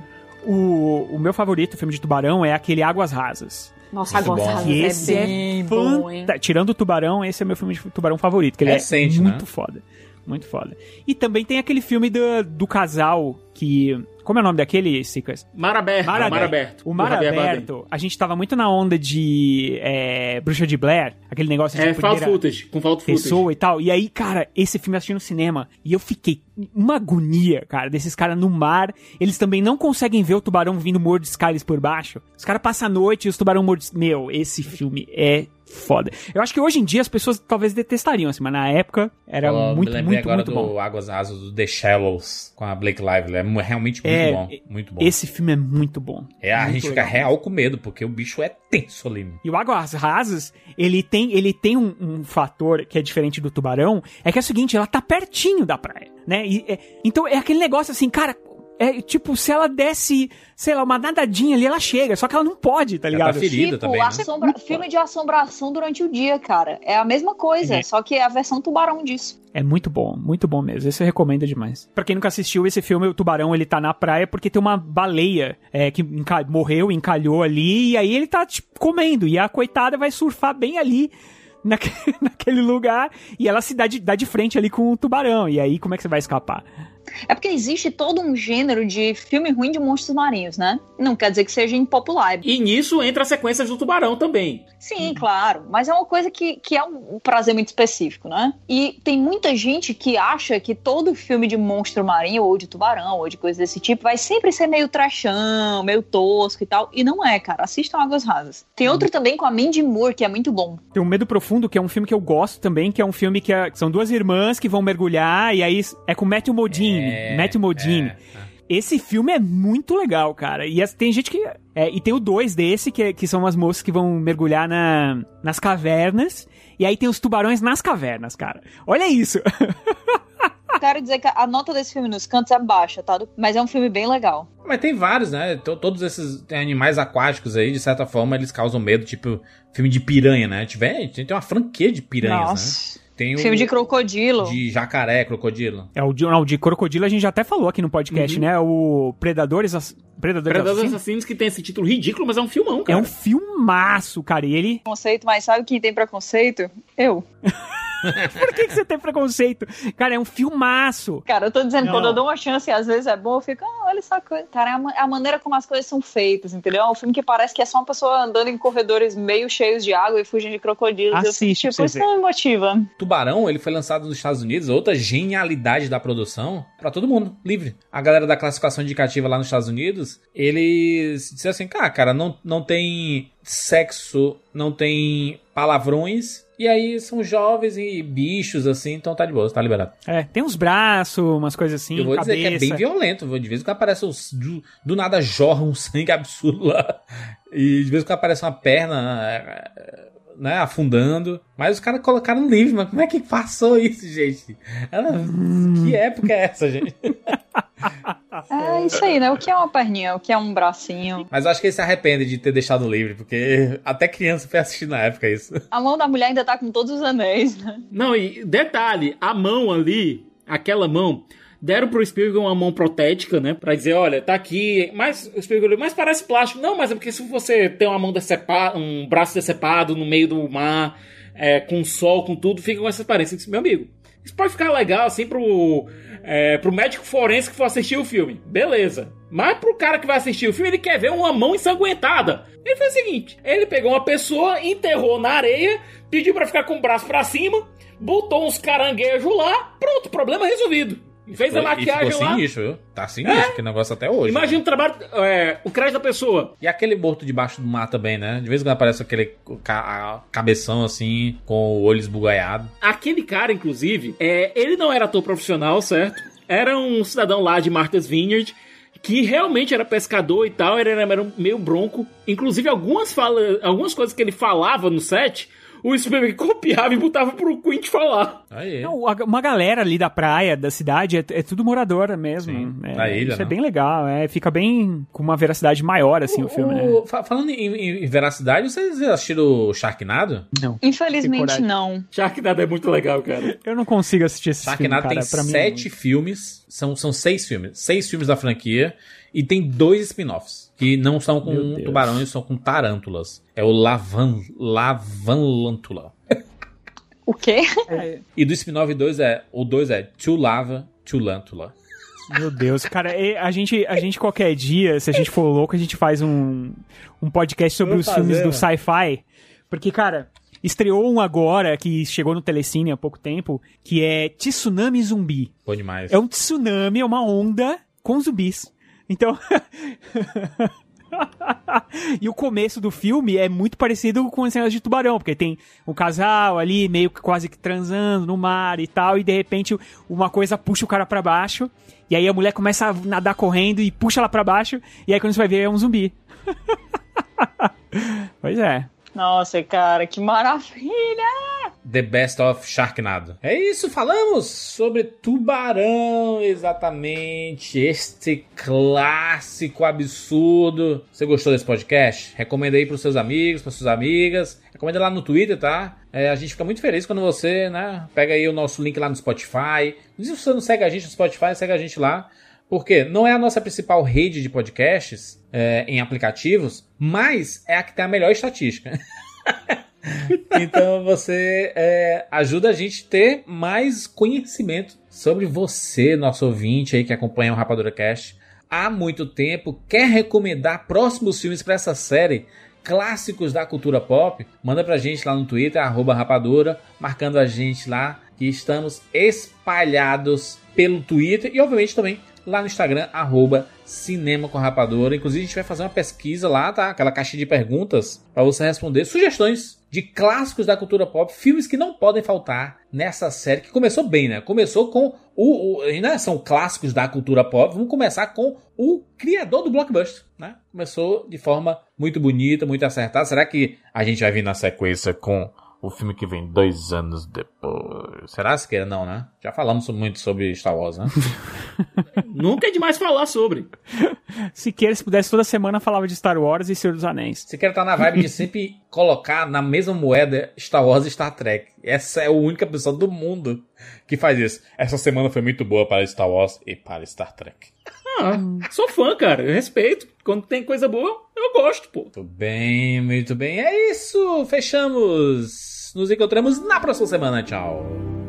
O, o meu favorito filme de tubarão é aquele Águas Rasas. Nossa, Muito Águas. Rasas Que é esse é bem bom, hein? Tirando o tubarão, esse é meu filme de tubarão favorito, que ele É é, recente, muito né? foda. Muito foda. E também tem aquele filme do, do casal que. Como é o nome daquele, Sicas? Mar aberto, Mar mar aberto. aberto. O Mar. Aberto, a gente tava muito na onda de é, Bruxa de Blair, aquele negócio de É, found primeira footage, com found footage. pessoa e tal. E aí, cara, esse filme eu assisti no cinema e eu fiquei uma agonia, cara, desses caras no mar. Eles também não conseguem ver o tubarão vindo mordiscar eles por baixo. Os caras passam a noite e os tubarão mordiscam. Meu, esse filme é foda. Eu acho que hoje em dia as pessoas talvez detestariam, assim, mas na época era muito, muito, agora muito do bom. Águas Rasas do The Shallows com a Blake Lively. É realmente muito É, bom. Muito bom. Esse filme é muito bom. É, a Muito gente fica legal. real com medo, porque o bicho é tenso ali. E o Águas Rasas, ele tem, ele tem um, um fator que é diferente do tubarão, é que é o seguinte, ela tá pertinho da praia, né? E, é- então é aquele negócio assim, cara, é tipo, se ela desse, sei lá, uma nadadinha ali, ela chega, só que ela não pode, tá Ela ligado? tá ferida Tipo, também, né? assombra- filme de assombração durante o dia, cara. É a mesma coisa, É. só que é a versão tubarão disso. É muito bom, muito bom mesmo. Esse eu recomendo demais. Pra quem nunca assistiu esse filme, o tubarão ele tá na praia porque tem uma baleia é, que enca- morreu, encalhou ali, e aí ele tá tipo, comendo. E a coitada vai surfar bem ali naque- naquele lugar e ela se dá de, dá de frente ali com o tubarão. E aí, como é que você vai escapar? É porque existe todo um gênero de filme ruim de monstros marinhos, né? Não quer dizer que seja impopular. E nisso entra as sequências do tubarão também. Sim, claro. Mas é uma coisa que, que é um prazer muito específico, né? E tem muita gente que acha que todo filme de monstro marinho, ou de tubarão, ou de coisa desse tipo, vai sempre ser meio trashão, meio tosco e tal. E não é, cara. Assistam Águas Rasas. Tem outro também com a Mandy Moore, que é muito bom. Tem o Medo Profundo, que é um filme que eu gosto também, que é um filme que é- são duas irmãs que vão mergulhar, e aí é com Matthew Modine. Modine. Esse filme é muito legal, cara. E as- tem gente que. é, e tem o dois desse, que, é- que são umas moças que vão mergulhar na, nas cavernas. E aí tem os tubarões nas cavernas, cara. Olha isso. Quero dizer que a nota desse filme nos cantos é baixa, tá? Mas é um filme bem legal. Mas tem vários, né? To- Todos esses animais aquáticos aí, de certa forma, eles causam medo, tipo filme de piranha, né? Tiver, tem tem uma franquia de piranhas, Nossa. né? Tem o Filme de crocodilo. de jacaré, crocodilo. É o de, não, de crocodilo a gente já até falou aqui no podcast, Uhum. né? O Predadores, Ass- Predadores, Predadores Assassinos. Assassinos que tem esse título ridículo, mas é um filmão, É cara. um filmaço, cara. E ele. Preconceito, mas sabe quem tem preconceito? Eu. Por que, que você tem preconceito? Cara, é um filmaço. Cara, eu tô dizendo, Não. quando eu dou uma chance e às vezes é bom, eu fico, ah, olha essa coisa. Cara, é a, é a maneira como as coisas são feitas, entendeu? É um filme que parece que é só uma pessoa andando em corredores meio cheios de água e fugindo de crocodilos. Eu fico, Assiste tipo, isso não me motiva. Tubarão, ele foi lançado nos Estados Unidos, outra genialidade da produção, pra todo mundo, livre. A galera da classificação indicativa lá nos Estados Unidos, eles disseram assim, cara, cara, não, não tem sexo, não tem palavrões, e aí são jovens e bichos, assim, então tá de boa, tá liberado. É, tem uns braços, umas coisas assim, Eu vou cabeça. dizer que é bem violento, de vez em quando aparece os, do, do nada jorra um sangue absurdo lá, e de vez em quando aparece uma perna... Né, afundando. Mas os caras colocaram no livro, mas como é que passou isso, gente? Ela- Que época é essa, gente? É isso aí, né? O que é uma perninha? O que é um bracinho? Mas eu acho que ele se arrepende de ter deixado o livro, porque até criança foi assistir na época isso. A mão da mulher ainda tá com todos os anéis, né? Não, e detalhe, a mão ali, aquela mão, deram pro Spielberg uma mão protética, né? Pra dizer, olha, tá aqui, mas o Spielberg, mas parece plástico. Não, mas é porque se você tem uma mão decepada, um braço decepado no meio do mar, é, com sol, com tudo, fica com essa aparência. Eu disse, meu amigo, isso pode ficar legal assim pro, é, pro médico forense que for assistir o filme. Beleza. Mas pro cara que vai assistir o filme, ele quer ver uma mão ensanguentada. Ele fez o seguinte: ele pegou uma pessoa, enterrou na areia, pediu pra ficar com o braço pra cima, botou uns caranguejos lá, pronto, problema resolvido. E fez a E maquiagem ficou lá. sinistro, viu? Tá sinistro, que negócio até hoje. Imagina o trabalho, é, o crédito da pessoa. E aquele morto debaixo do mar também, né? De vez em quando aparece aquele ca- a- cabeção assim, com o olho esbugalhado. Aquele cara, inclusive, é, ele não era ator profissional, certo? Era um cidadão lá de Martha's Vineyard que realmente era pescador e tal, ele era era meio bronco. Inclusive, algumas, fala, algumas coisas que ele falava no set, o Spielberg copiava e botava pro Quint falar. Aí. Não, uma galera ali da praia, da cidade, é, é tudo moradora mesmo. É, da ilha, isso é não? bem legal, é, fica bem com uma veracidade maior, assim, o, filme, né? O- fa- falando em, em- em veracidade, vocês assistiram o Sharknado? Não. Infelizmente não. Sharknado é muito legal, cara. Eu não consigo assistir esse filme, Sharknado tem mim, sete filmes, são, são seis filmes, seis filmes da franquia, e tem dois spin-offs, que não são com tubarões, são com tarântulas. É o Lavan, Lavanlântula. O quê? E do spin-off 2 é, o 2 é To Lava, To Lântula. Meu Deus, cara, a gente, a gente qualquer dia, se a gente for louco, a gente faz um, um podcast sobre Vamos os filmes fazer, do mano. sci-fi. Porque, cara, estreou um agora, que chegou no Telecine há pouco tempo, que é Tsunami Zumbi. Bom demais. É um tsunami, é uma onda com zumbis. Então. e o começo do filme é muito parecido com as cenas de tubarão, porque tem um casal ali meio que quase que transando no mar e tal, e de repente uma coisa puxa o cara pra baixo, e aí a mulher começa a nadar correndo e puxa ela pra baixo, e aí quando você vai ver é um zumbi. pois é. Nossa, cara, que maravilha! The Best of Sharknado. É isso, falamos sobre Tubarão, exatamente. Este clássico absurdo. Você gostou desse podcast? Recomenda aí pros seus amigos, pras suas amigas. Recomenda lá no Twitter, tá? É, a gente fica muito feliz quando você, né, pega aí o nosso link lá no Spotify. Se você não segue a gente no Spotify, segue a gente lá. Porque não é a nossa principal rede de podcasts é, em aplicativos, mas é a que tem a melhor estatística. Então você é, ajuda a gente a ter mais conhecimento sobre você, nosso ouvinte aí que acompanha o Rapadura Cast. Há muito tempo, quer recomendar próximos filmes para essa série, clássicos da cultura pop, manda pra gente lá no Twitter, rapadura, marcando a gente lá, que estamos espalhados pelo Twitter e obviamente também lá no Instagram, arroba Cinema com Rapadura. Inclusive, a gente vai fazer uma pesquisa lá, tá? Aquela caixa de perguntas para você responder sugestões de clássicos da cultura pop, filmes que não podem faltar nessa série que começou bem, né? Começou com o, o ainda são clássicos da cultura pop. Vamos começar com o criador do blockbuster, né? Começou de forma muito bonita, muito acertada. Será que a gente vai vir na sequência com o filme que vem dois anos depois. Será que é? Não, né? Já falamos muito sobre Star Wars, né? Nunca é demais falar sobre. Se queira, se pudesse, toda semana falava de Star Wars e Senhor dos Anéis. Se quer estar tá na vibe de sempre colocar na mesma moeda Star Wars e Star Trek. Essa é a única pessoa do mundo que faz isso. Essa semana foi muito boa para Star Wars e para Star Trek. Ah, sou fã, cara. Eu respeito. Quando tem coisa boa, eu gosto, pô. Muito bem, muito bem. É isso. Fechamos. Nos encontramos na próxima semana. Tchau.